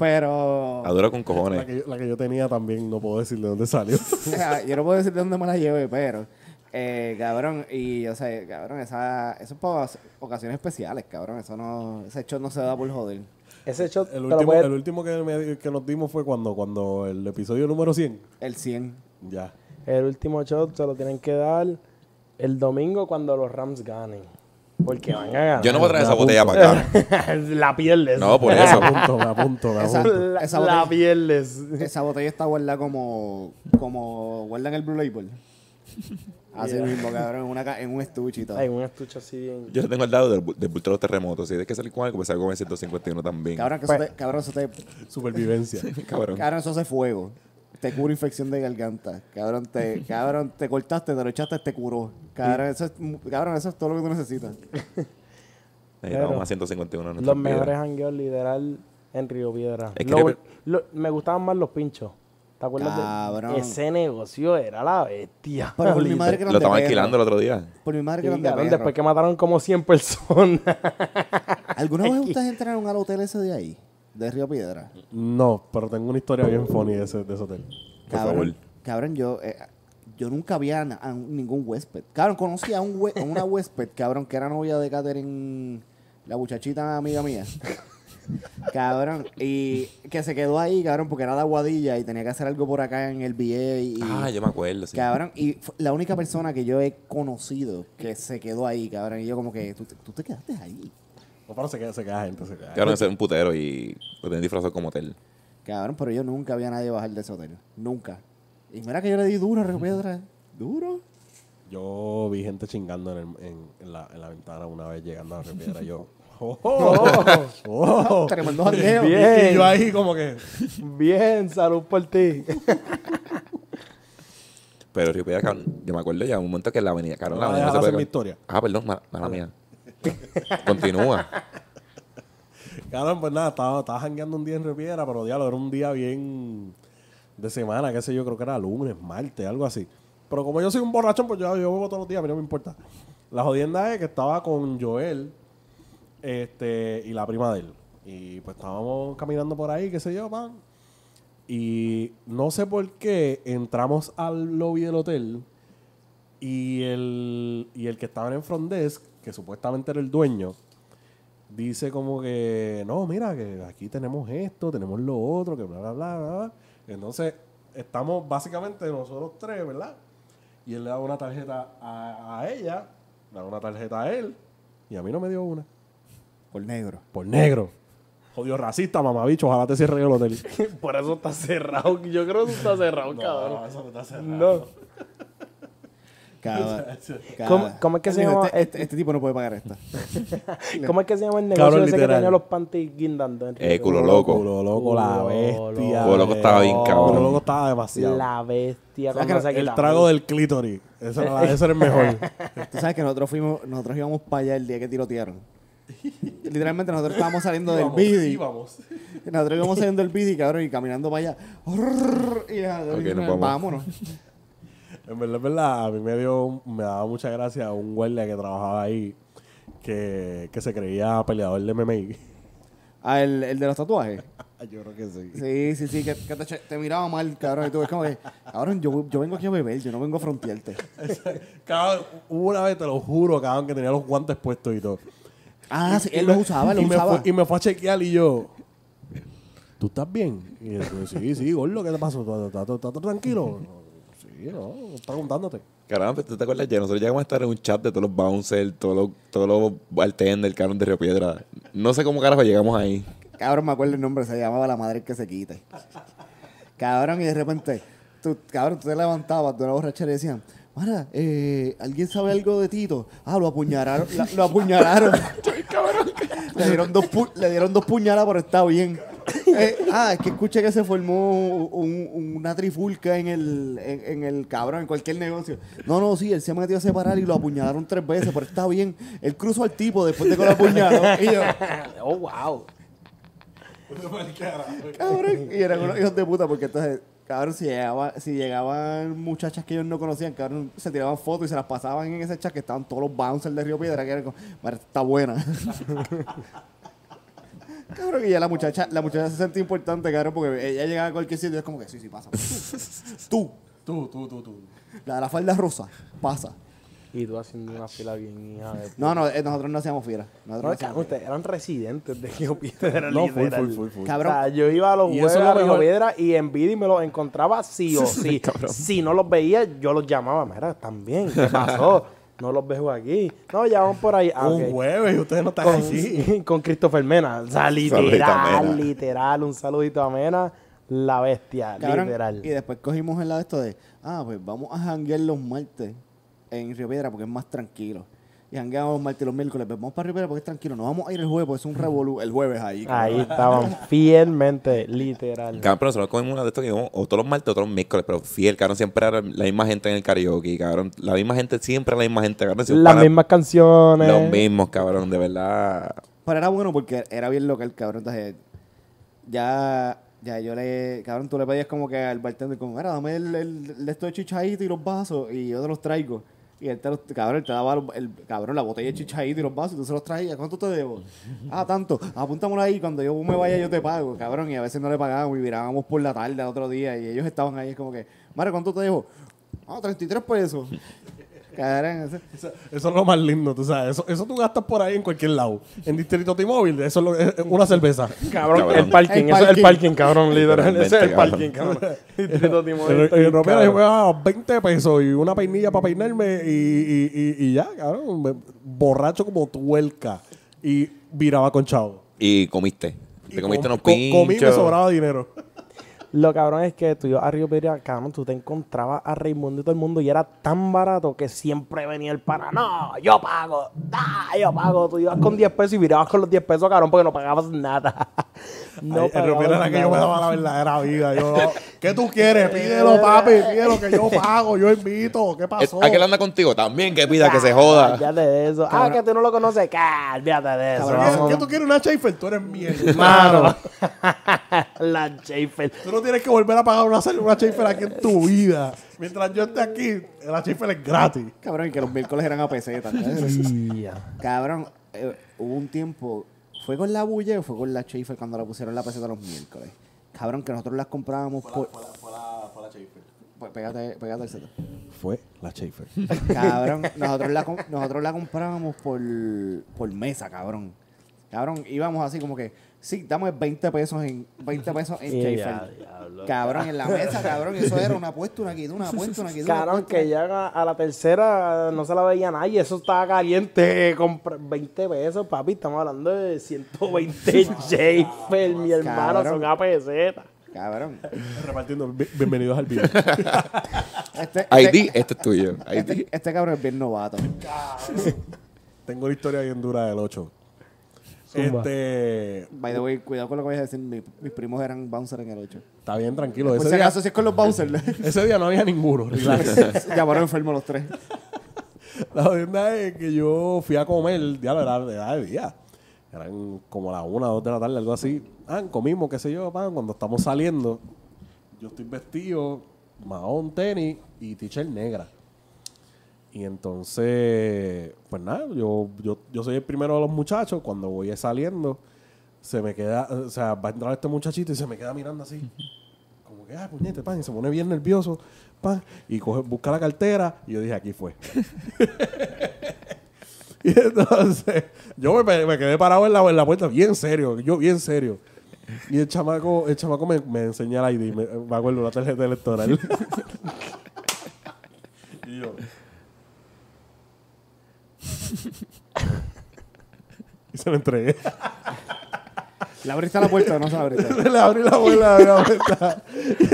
pero La dura con La cojones. que, yo- la que yo tenía también, no puedo decir de dónde salió. yo no puedo decir de dónde me la lleve, pero eh, cabrón, y yo sé, cabrón, esa, eso es para ocasiones especiales, cabrón. Eso no, ese shot no se da por joder. Ese shot El último, puedes- el último que, me- que nos dimos fue cuando, cuando el episodio número 100. El 100. Ya. El último shot se lo tienen que dar el domingo cuando los Rams ganen. Porque van a ganar. Yo no voy a traer esa botella para acá. la pierdes. No, por Me eso. apunto, me apunto, me Esa- apunto. la, esa la botella- pierdes. Esa botella está guardada como, como guardan el Blue Label. Así mismo, cabrón, en, una, en un estuche y todo. Hay un estuche así bien. Yo tengo al lado del, del bulto de los terremotos. Si tienes que salir con algo, pues salgo con el 151 también. Cabrón, que Pues- eso te, cabrón, eso te, Supervivencia. Cabrón. cabrón, eso hace fuego. Te cura infección de garganta. Cabrón, te, cabrón, te cortaste, te lo echaste, te curó. Cabrón, eso es, cabrón, eso es todo lo que tú necesitas. Necesitamos Pero más 151 en Los mejores vidas. jangueos literal en Río Piedra. Es que Lo- Río- lo- me gustaban más los pinchos. ¿Te acuerdas Cabrón. de ese negocio? Era la bestia. Pero por mi madre que Lo estaban alquilando el otro día. Por mi madre que Sí, eran después que mataron como 100 personas. ¿Alguna vez ustedes entraron al hotel ese de ahí? De Río Piedra. No, pero tengo una historia bien funny de ese, de ese hotel. Por Cabrón, favor. cabrón, yo, eh, yo nunca vi a, na- a ningún huésped. Cabrón, conocí a, un hue- a una huésped, cabrón, que era novia de Catherine, la muchachita amiga mía. cabrón, y que se quedó ahí, cabrón, porque era de Aguadilla y tenía que hacer algo por acá en el VA. Y, Ah, yo me acuerdo, sí. Cabrón, y la única persona que yo he conocido que se quedó ahí, cabrón, y yo como que, tú, te- tú te quedaste ahí. No, pero se queda, se queda gente, se queda. Cabrón, ese es un putero y lo tienen disfrazado como hotel. Cabrón, pero yo nunca vi a nadie bajar de ese hotel. Nunca. Y mira que yo le di duro a Río Piedra. ¿Duro? Yo vi gente chingando en, el- en- en la, en la ventana una vez llegando a Río Piedra. Yo, oh, oh, oh. Tremendo jangueo. Bien. Y yo ahí como que, Bien, salud por ti. Pero Río Piedra, cabrón, yo me acuerdo ya un momento que la avenida, cabrón, la No, avenida deja no se hacer puede- mi historia. Ah, perdón, ma- mala mía. Continúa. cabrón, pues nada, estaba, estaba jangueando un día en Río Piedra, pero diablo, era un día bien de semana, qué sé yo, creo que era lunes, martes, algo así. Pero como yo soy un borrachón, pues yo, yo bebo todos los días, a mí no me importa. La jodienda es que estaba con Joel este, y la prima de él. Y pues estábamos caminando por ahí, qué sé yo, pan. Y no sé por qué entramos al lobby del hotel y el, y el que estaba en el front desk, que supuestamente era el dueño, dice como que, no, mira, que aquí tenemos esto, tenemos lo otro, que bla, bla, bla, bla. bla". Entonces, estamos básicamente nosotros tres, ¿verdad? Y él le da una tarjeta a, a ella, le da una tarjeta a él, y a mí no me dio una. Por negro. Por negro. Jodido racista, mamabicho, ojalá te cierre el hotel. Por eso está cerrado. Yo creo que está cerrado, cabrón. eso no está cerrado. No. Cada, cada- ¿Cómo- cómo es que se llama? Este, este- este tipo no puede pagar esta. ¿Cómo es que se llama el negocio Cabrón, ese que literal. tenía los panties guindando? en Eh, culo loco. Culo loco, la Culo bestia. Culo loco estaba bien, Culo cabrón. loco estaba demasiado. La bestia. ¿Sabes cuando que se el trago del clítoris. Eso era, eso era el mejor. Tú sabes que nosotros fuimos, nosotros íbamos para allá el día que tirotearon. Literalmente nosotros estábamos saliendo del bidi. íbamos. Nosotros íbamos saliendo del bidi, cabrón, y caminando para allá. Y ya, Ok, nos vamos. vámonos. En verdad, en verdad, a mí me dio, me daba mucha gracia un guardia que trabajaba ahí que, que se creía peleador de MMA. Ah, el, el de los tatuajes. Yo creo que sí. Sí, sí, sí, que, que te, te miraba mal, cabrón. Y tú ves como que, cabrón, yo, yo vengo aquí a beber, yo no vengo a frontearte. Cabrón, hubo una vez, te lo juro, cabrón, que tenía los guantes puestos y todo. Ah, sí, él los usaba, los me usaba. fue- y me fue a chequear y yo, ¿tú estás bien? Y yo, sí, sí, gordo, ¿qué te pasó? ¿Estás- ¿Estás estás- estás tranquilo? No, preguntándote. Caramba, ¿tú te acuerdas ya? Nosotros llegamos a estar en un chat de todos los bouncers, todos los, todos los bartenders, cabrón de Río Piedra. No sé cómo carajo llegamos ahí. Cabrón, me acuerdo el nombre, se llamaba La Madre que se quite. Cabrón, y de repente, tú, cabrón, tú te levantabas de una borrachera y decían, Mara, eh, ¿alguien sabe algo de Tito? Ah, lo apuñalaron, la- lo apuñalaron. le, dieron dos pu- le dieron dos puñaladas, pero está bien. Eh, ah, es que escuché que se formó un- una trifulca en el, en, en el cabrón, en cualquier negocio. No, no, sí, él se metió a separar y lo apuñalaron tres veces, pero está bien. Él cruzó al tipo después de que lo apuñaló. Y yo, Oh, wow. Cabrón, y eran unos hijos de puta porque entonces, cabrón, si, llegaba, si llegaban muchachas que ellos no conocían, cabrón, se tiraban fotos y se las pasaban en ese chat que estaban todos los bouncers de Río Piedra, que eran como, "Mira, esta está buena. cabrón, y ya la muchacha, la muchacha se sentía importante, cabrón, porque ella llegaba a cualquier sitio y es como que, sí, sí, pasa. Tú, Tú, tú, tú, tú. la de la falda rosa, pasa. Y tú haciendo una fila bien hija de... No, no, eh, nosotros no hacíamos fiera. Nosotros no No, hacíamos cabrón, ustedes eran residentes de Río Piedra. No, full, literal. full, full, full. Cabrón. O sea, yo iba a los Y eso es lo a Río mejor. Piedra y en Bidi me los encontraba sí o sí. si no los veía, yo los llamaba. Mira, bien, ¿qué pasó? No los veo aquí. No, ya van por ahí. Ah, Un jueves y ustedes no están con, aquí. con Christopher Mena. O sea, literal, Mena. literal. Un saludito a Mena. La bestia, Cabrón, literal. Y después cogimos el lado esto de, ah, pues vamos a janguear los martes en Río Piedra porque es más tranquilo. Y jangueamos los martes y los miércoles, pues vamos para Piedra porque es tranquilo. No vamos a ir el jueves porque es un revolú el jueves ahí. cabrón. Ahí estaban fielmente, literal. Cabrón, pero nosotros cogimos una de estos que íbamos o todos los martes o todos los miércoles, pero fiel, cabrón, siempre era la misma gente en el karaoke, cabrón. La misma gente, siempre la misma gente, cabrón. siempre Las para- mismas canciones. Los mismos, cabrón, de verdad. Pero era bueno porque era bien local, cabrón. Entonces, ya, ya yo le, cabrón, tú le pedías como que al bartender, como, mira, dame el, el, el esto de chichadito y los vasos y yo te los traigo. Y él te los, cabrón, él te daba el, cabrón, la botella de chichadito y los vasos y tú se los traías. ¿Cuánto te debo? Ah, tanto. Apúntamelo ahí. Cuando yo me vaya, yo te pago, cabrón. Y a veces no le pagábamos y virábamos por la tarde al otro día y ellos estaban ahí como que, Mario, ¿cuánto te dejo? Ah, 33 pesos. Cabrón, Eso, eso es lo más lindo, tú sabes. Eso, eso tú gastas por ahí en cualquier lado. En Distrito T-Mobile, eso es, lo- es una cerveza. Cabrón, Cabrón. el parking, El eso es el parking. cabrón, literal. Ese es el parking, cabrón. Distrito Cabrón. yo me daba 20 pesos y una peinilla para peinarme y, y, y, y ya, cabrón. me- borracho como tuerca. Y viraba con chavo. Y comiste. Y Te comiste com- unos co- Comí y me pinchos. sobraba dinero. Lo cabrón es que tú ibas a Río Piedra, cabrón, tú te encontrabas a Raimundo y todo el mundo y era tan barato que siempre venía el pana. No, yo pago. Ah, yo pago. Tú ibas con 10 pesos y virabas con los 10 pesos, cabrón, porque no pagabas nada. no Ay, el Ropera era que yo me daba la verdadera vida. Yo, ¿Qué tú quieres? Pídelo, papi. Pídelo que yo pago. Yo invito. ¿Qué Eh, pasó? ¿A qué anda contigo? También que pida que se joda. Olvídate de eso. Ah, que tú no lo conoces. Olvídate de eso. ¿Qué, tú quieres una Schaefer? Tú eres mierda. Mano. La Schaefer. Tú no tienes que volver a pagar una, una Schaefer aquí en tu vida. Mientras yo esté aquí, la Schaefer es gratis. cabrón, y que los miércoles eran a pesetas. Cabrón, eh, hubo un tiempo, ¿fue con la bulle o fue con la Schaefer cuando la pusieron la peseta los miércoles? Cabrón, que nosotros las comprábamos por... Pues pégate, pégate el Z. Fue la Schaefer. Cabrón, nosotros la, nosotros la comprábamos por, por mesa, cabrón. Cabrón, íbamos así como que, sí, dame 20 pesos en 20 pesos en ya, diablo. Cabrón, en la mesa, cabrón, eso era una apuesta, una quita, una apuesta, una quita. una Cabrón, que ya a la tercera no se la veía nadie. Eso estaba caliente. Compra 20 pesos, papi. Estamos hablando de 120 Schaefer, mi hermano. Cabrón. Son a peseta. Cabrón. Repartiendo. Bi- Bienvenidos al video. Este, ID, este es tuyo. ID. Este, este cabrón es bien novato. Tengo una historia bien dura del 8. Zumba. Este. By the way, cuidado con lo que voy a decir. mi- mis primos eran bouncers en el 8. Está bien, tranquilo. Por Ese si día, acaso, si es con los bouncers. ese día no había ninguno. relax. Llamaron enfermos los tres. La verdad es que yo fui a comer, ya era, era de día. Eran como las una, dos de la tarde, algo así. Ah, comimos, qué sé yo, pan. Cuando estamos saliendo, yo estoy vestido, mahón, tenis y t-shirt negra. Y entonces, pues nada, yo, yo, yo soy el primero de los muchachos. Cuando voy saliendo, se me queda, o sea, va a entrar este muchachito y se me queda mirando así. Como que, ah, puñete, pan, y se pone bien nervioso, pan, y coge, busca la cartera, y yo dije, aquí fue. y entonces, yo me, me quedé parado en la, en la puerta, bien serio, yo bien serio. Y el chamaco, el chamaco me, me enseña el ID, me, me acuerdo, una tarjeta electoral. y yo. y se lo entregué. ¿Le abriste la puerta o no se la abriste? Le abrí la puerta, le abrí la puerta.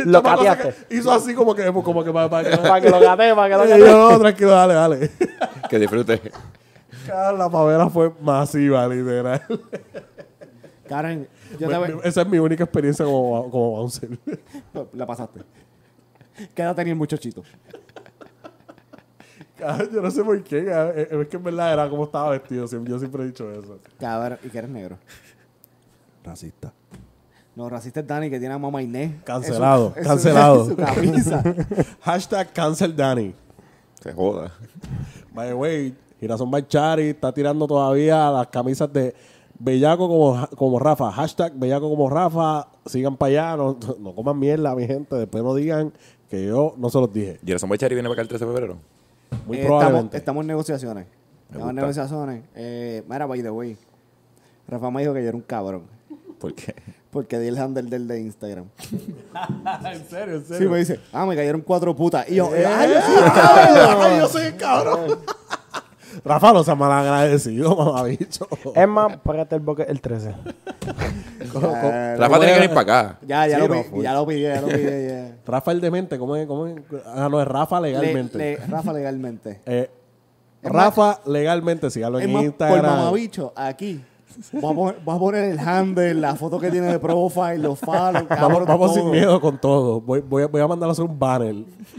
Lo cateaste. Hizo así como que, como que para, para que Para que lo gate, para que lo Y gate. yo, no, tranquilo, dale, dale. Que disfrute. La pavera fue masiva, literal. Karen, yo te voy... Esa es mi única experiencia como, como bouncer. La pasaste. ¿Qué edad tenía el muchachito? Cabrón, Yo no sé por qué, cabrón. es que en verdad era como estaba vestido. Yo siempre he dicho eso. Cabrón, ¿y que eres negro? Racista. No, racista es Dani que tiene a mamá Inés. Cancelado, Eso- eso- cancelado. Su camisa. Hashtag cancel Danny. Se joda. By the way, Girasón Bachari está tirando todavía las camisas de Bellaco como, como Rafa. Hashtag Bellaco como Rafa. Sigan para allá. No, no coman mierda, mi gente. Después no digan que yo no se los dije. Gerson Bochari viene para acá el 13 de febrero. Muy Eh. Estamos, estamos en negociaciones. Me Estamos en negociaciones. Eh, mira, by the way. Rafa me dijo que yo era un cabrón. ¿Por qué? Porque di el handle del de Instagram. en serio, en Sí, me dice, ah, me cayeron cuatro putas. Y yo, Eh, sí, ¡Ay, yo soy el cabrón! Rafa no sea malagradecido, mamabicho. Es más, págate el boque el 13. Ya, Rafa tiene que venir para acá. Ya, ya, Sí, lo, no, pi- full. ya lo pillé, ya lo pillé. Ya. Rafa el demente, ¿cómo es? ¿Cómo es? Ah, no, es Rafa Le- legalmente. le- Rafa legalmente. Eh, Rafa legalmente, sígalo Es en más, por Instagram. mamabicho, aquí. Voy a, poner, voy a poner el handle, la foto que tiene de profile, los follows, Vamos, cabrón, vamos sin miedo con todo. Voy, voy, a- voy a mandar a hacer un banner.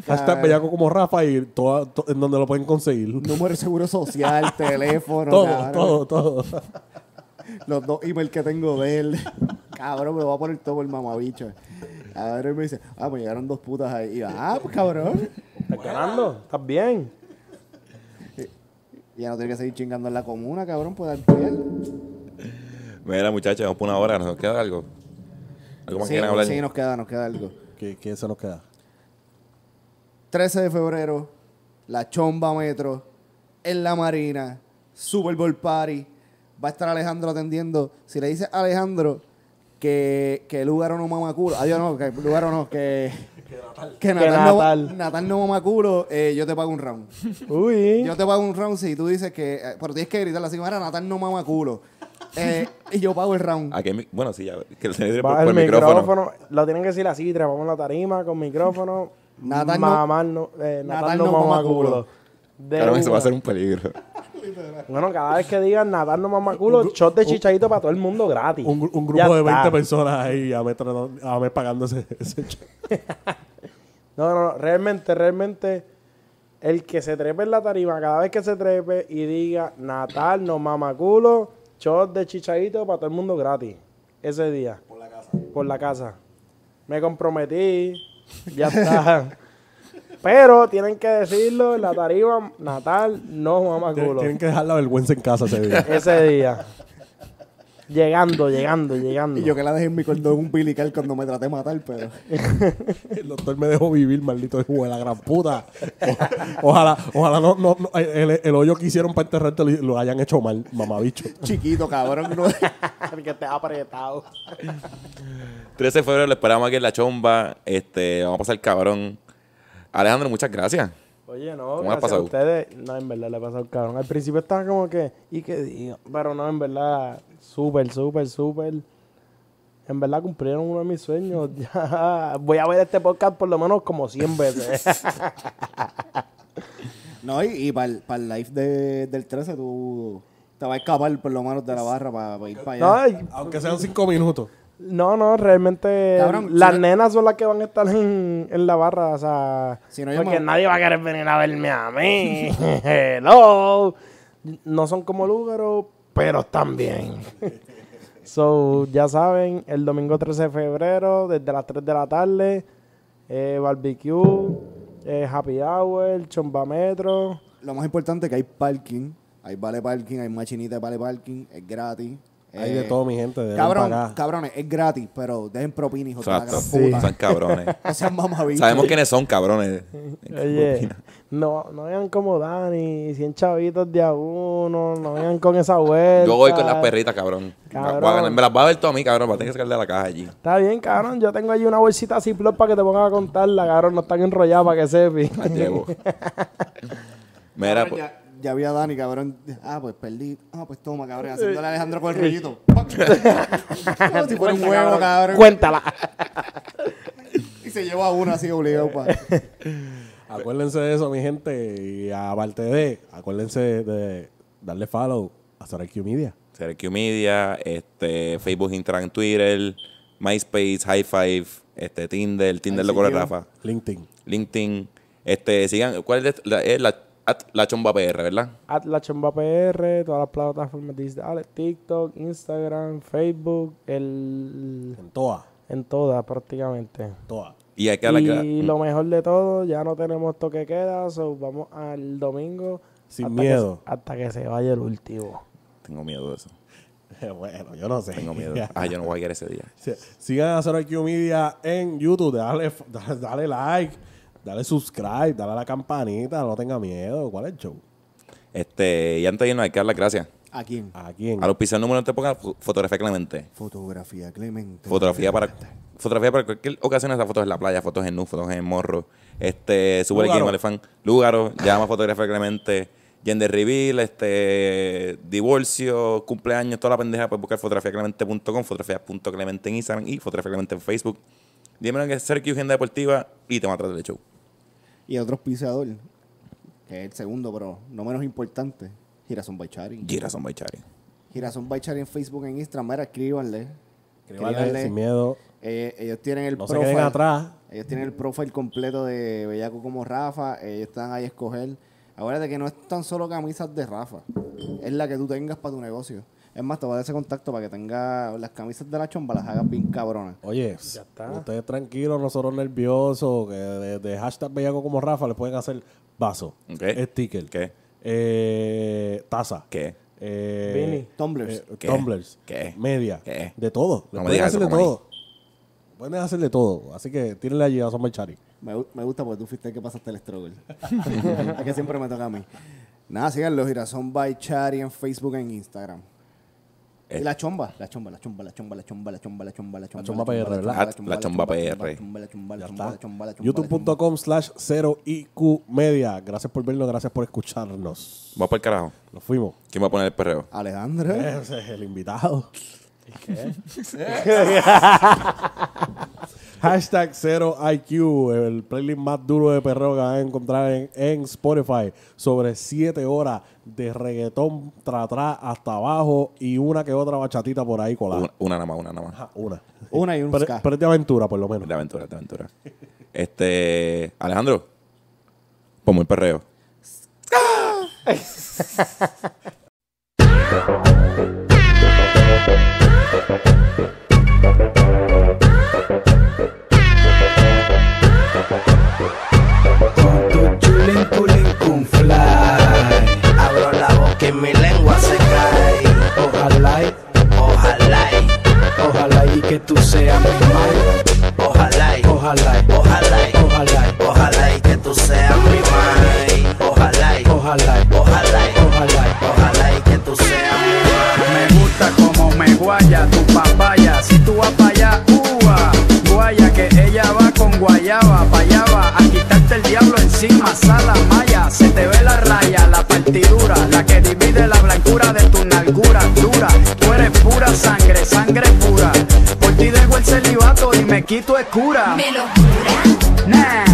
Hashtag bellaco como Rafa y to- en donde lo pueden conseguir. Número de seguro social, teléfono, todo, cabrón. todo, todo. Los dos emails que tengo de él. Cabrón, me lo voy a poner todo por mamabicho. A ver, él me dice, ah, pues llegaron dos putas ahí. Y yo, ah, pues cabrón. ¿Estás ganando? ¿Estás bien? Ya no tiene que seguir chingando en la comuna, cabrón, pues dar piel. Mira, muchachos, vamos por una hora. ¿Nos queda algo? ¿Algo más Sí, que quieran hablar? sí, nos queda, nos queda algo. ¿Qué, qué se nos queda? 13 de febrero, la Chomba Metro, en la Marina, Super Bowl Party. Va a estar Alejandro atendiendo. Si le dices a Alejandro que, que Lugaro no mama culo, adiós no, que Lugaro no, que, que Natal, Natal. No, Natal no mama culo, eh, yo te pago un round. Uy. Yo te pago un round si tú dices que, eh, pero tienes que gritarle así, mira, Natal no mama culo. Eh, y yo pago el round. Aquí hay mi- bueno, sí, ya. Que se le Va por, el micrófono. micrófono. Lo tienen que decir así, trepamos la tarima con micrófono. Natal no- Mamá no, eh, Natal, Natal no, no mama mama culo. culo. De Claro, eso va a una. ser un peligro. Bueno, cada vez que digan Natal no mama culo, shot de chichadito para todo el mundo gratis. Un, gru- un Ya grupo de 20 está. personas ahí a ver, tratando- a ver pagando ese, ese cheque. No, no, no, realmente, realmente, el que se trepe en la tarima, cada vez que se trepe y diga Natal no mama culo, shot de chichadito para todo el mundo gratis. Ese día. Por la casa. Por la casa. Me comprometí, ya está. Pero tienen que decirlo en la tarima, Natal no Tienen, culo. tienen que dejar la vergüenza en casa ese día. Ese día. Llegando, llegando, llegando. Y yo que la dejé en mi cordón umbilical cuando me traté de matar, pero... El doctor me dejó vivir, maldito hijo de la gran puta. O- ojalá, ojalá no, no, no, el, el hoyo que hicieron para enterrarte lo, lo hayan hecho mal, mamabicho. Chiquito, cabrón. no- que esté apretado. 13 de febrero lo esperamos aquí en La Chomba. Este, vamos a pasar cabrón. Alejandro, muchas gracias. Oye, no, ¿Cómo ha gracias a ustedes. No, en verdad le ha pasado cabrón. Al principio estaba como que, ¿y qué digo? Pero no, en verdad, súper, súper, súper. En verdad cumplieron uno de mis sueños. Ya, voy a ver este podcast por lo menos como 100 veces. No, y, y para el, live de- del 13 tú te vas a escapar por lo menos de la barra para ir para allá. Aunque sean cinco minutos. no, no, realmente Cabrón, las si nenas son las que van a estar en, en la barra. O sea, Si no, yo porque nadie va a querer venir a verme a mí. Hello. No son como Lúgaro, pero están bien. So, ya saben, el domingo 13 de febrero, desde las 3 de la tarde, eh, barbecue, eh, happy hour, chomba metro. Lo más importante es que hay parking. Hay vale parking, hay machinita de vale parking. Es gratis. Hay Eh, de todo, mi gente. Cabrón, pagar. cabrones, es gratis, pero dejen propina, hijos de la Exacto. gran puta. Son cabrones. No sean mamabichos. Sabemos quiénes son cabrones. Oye, no, no vean como Dani, 100 chavitos de a uno, no vean con esa vuelta. Yo voy con las perritas, cabrón. Cabrón. Me las va a ver todo a mí, cabrón. Va a tener que sacar de la caja allí. Está bien, cabrón. Yo tengo allí una bolsita así para que te pongas a contarla, cabrón. No están enrolladas para que sepi. Las llevo. Mira, pues, ya, vi a Dani, cabrón. Ah, pues perdí. Ah, pues toma, cabrón. Haciéndole a Alejandro con el rollito. Como si fuera un huevo, cabrón. Cuéntala. Y se lleva uno así obligado pa. Acuérdense de eso, mi gente. Y aparte de, acuérdense de darle follow a Q Media. CRQ Media, este, Facebook, Instagram, Twitter, MySpace, High Five, este, Tinder, Tinder lo corre. Rafa, LinkedIn. LinkedIn, este, sigan, ¿cuál es la, es la, at la chomba PR, verdad? At la Chomba PR, todas las plataformas digitales, TikTok, Instagram, Facebook, el, En todas. en todas prácticamente. Todas. Y hay que darle gra- Y lo mejor de todo, ya no tenemos toque queda, so vamos al domingo. Sin hasta miedo. Que, hasta que se vaya el último. Tengo miedo de eso, bueno, yo no sé. tengo miedo. Ah, yo no voy a ir ese día. Sí, Sigan a Q Media en YouTube. Dale, dale like. Dale subscribe. Dale a la campanita. No tenga miedo. ¿Cuál es el show? Este, y antes de irnos, hay que dar las gracias. ¿A quién? ¿A quién? A los pisos número de esta época, fo- fotografía Clemente. Fotografía, Clemente. Fotografía para fotografía para cualquier ocasión, esas fotos en la playa, fotos en nu, fotos en morro. Este, Super Lúgaro. Game Elefant, Lúgaro, llama fotografía Clemente. gender reveal, este, divorcio, cumpleaños, toda la pendeja, puedes buscar fotografiaclemente.com, fotografía.clemente en Instagram y fotografía clemente en Facebook. Dime que es Sergio Agenda Deportiva y te matas del show. Y otro auspiciador, que es el segundo, pero no menos importante, Girasón Baichari. Girasón Baichari. Girasón Baichari en Facebook, en Instagram, mira, escríbanle. Escríbanle sin miedo. Eh, ellos tienen el No se atrás. Ellos tienen el profile completo de Bellaco como Rafa. Ellos están ahí a escoger. Acuérdate que no es tan solo camisas de Rafa. Es la que tú tengas para tu negocio. Es más, te voy a dar ese contacto para que tengas las camisas de la chomba, las hagas bien cabronas. Oye, está. ustedes tranquilos, nosotros nerviosos, que de, de hashtag bellaco como Rafa le pueden hacer vaso, Ok. sticker, ¿Qué? eh, taza, ¿Qué? eh, Beanie. Tumblers. eh, ¿Qué? tumblers, ¿Qué? media, ¿Qué? de todo. Le No pueden hacer de todo. Pueden hacer de todo. Así que tírenle allí a Son Chari. Me, me gusta porque tú fuiste el que pasaste el struggle. es que siempre me toca a mí. Nada, síganlo, Girasón by Chari en Facebook e en Instagram. Eh. Y la chomba, la chomba, la chomba, la chomba, la chomba, la chomba, la chomba, la chomba. chomba PR, ¿verdad? La chomba PR. La chomba, la chomba, la Ya chomba, está. la chomba, la chomba. YouTube.com slash 0IQ Media. Gracias por vernos, gracias por escucharnos. Vamos para el carajo. Nos fuimos. ¿Quién va a poner el perreo? Alejandro. Ese es el invitado. Hashtag 0IQ, el playlist más duro de perreo que van a encontrar en, en Spotify. Sobre 7 horas de reggaetón tra atrás hasta abajo y una que otra bachatita por ahí colada. Una, una nada más, una nada más. Ajá, una. Una y un Pero, ska. pero es de aventura, por lo menos. De aventura, de aventura. Este. Alejandro. Ponme el perreo. celibato y me quito el cura. ¿Me lo? Nah,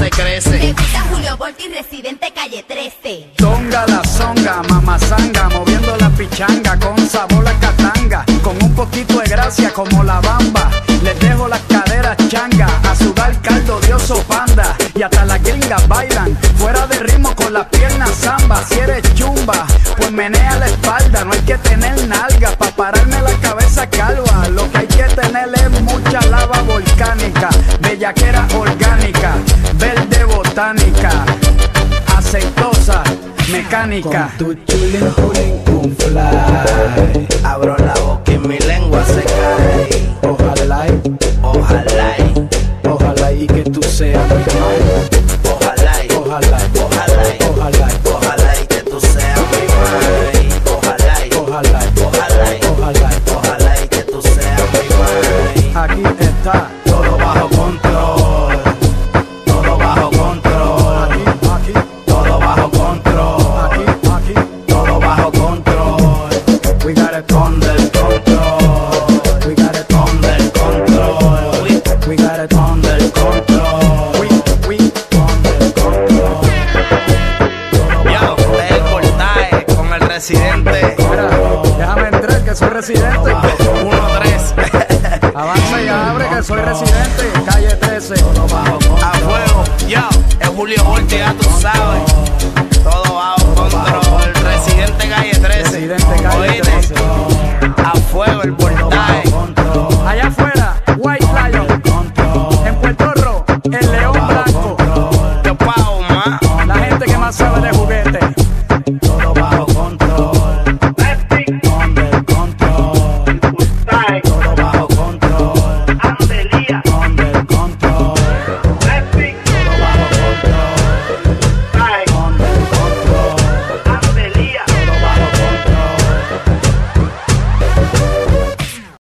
se Me crece. gusta Julio Volti, residente calle 13. Tonga la zonga, mamazanga, moviendo la pichanga con sabor a catanga, con un poquito de gracia como la bamba. Les dejo las caderas changa, a sudar caldo de oso panda. Y hasta las gringas bailan, fuera de ritmo con las piernas zamba. Si eres chumba, pues menea la espalda. No hay que tener nalgas pa' pararme la cabeza calva. Lo que hay que tener es mucha lava volcánica, bellaquera orgánica, mecánica. tu chulín, un fly. Abro la boca y mi lengua se cae. Soy residente, calle 13. A fuego, yo, es Julio Volti, ya tú sabes. Todo bajo control. Residente calle 13. Residente A fuego el portaje. Allá afuera.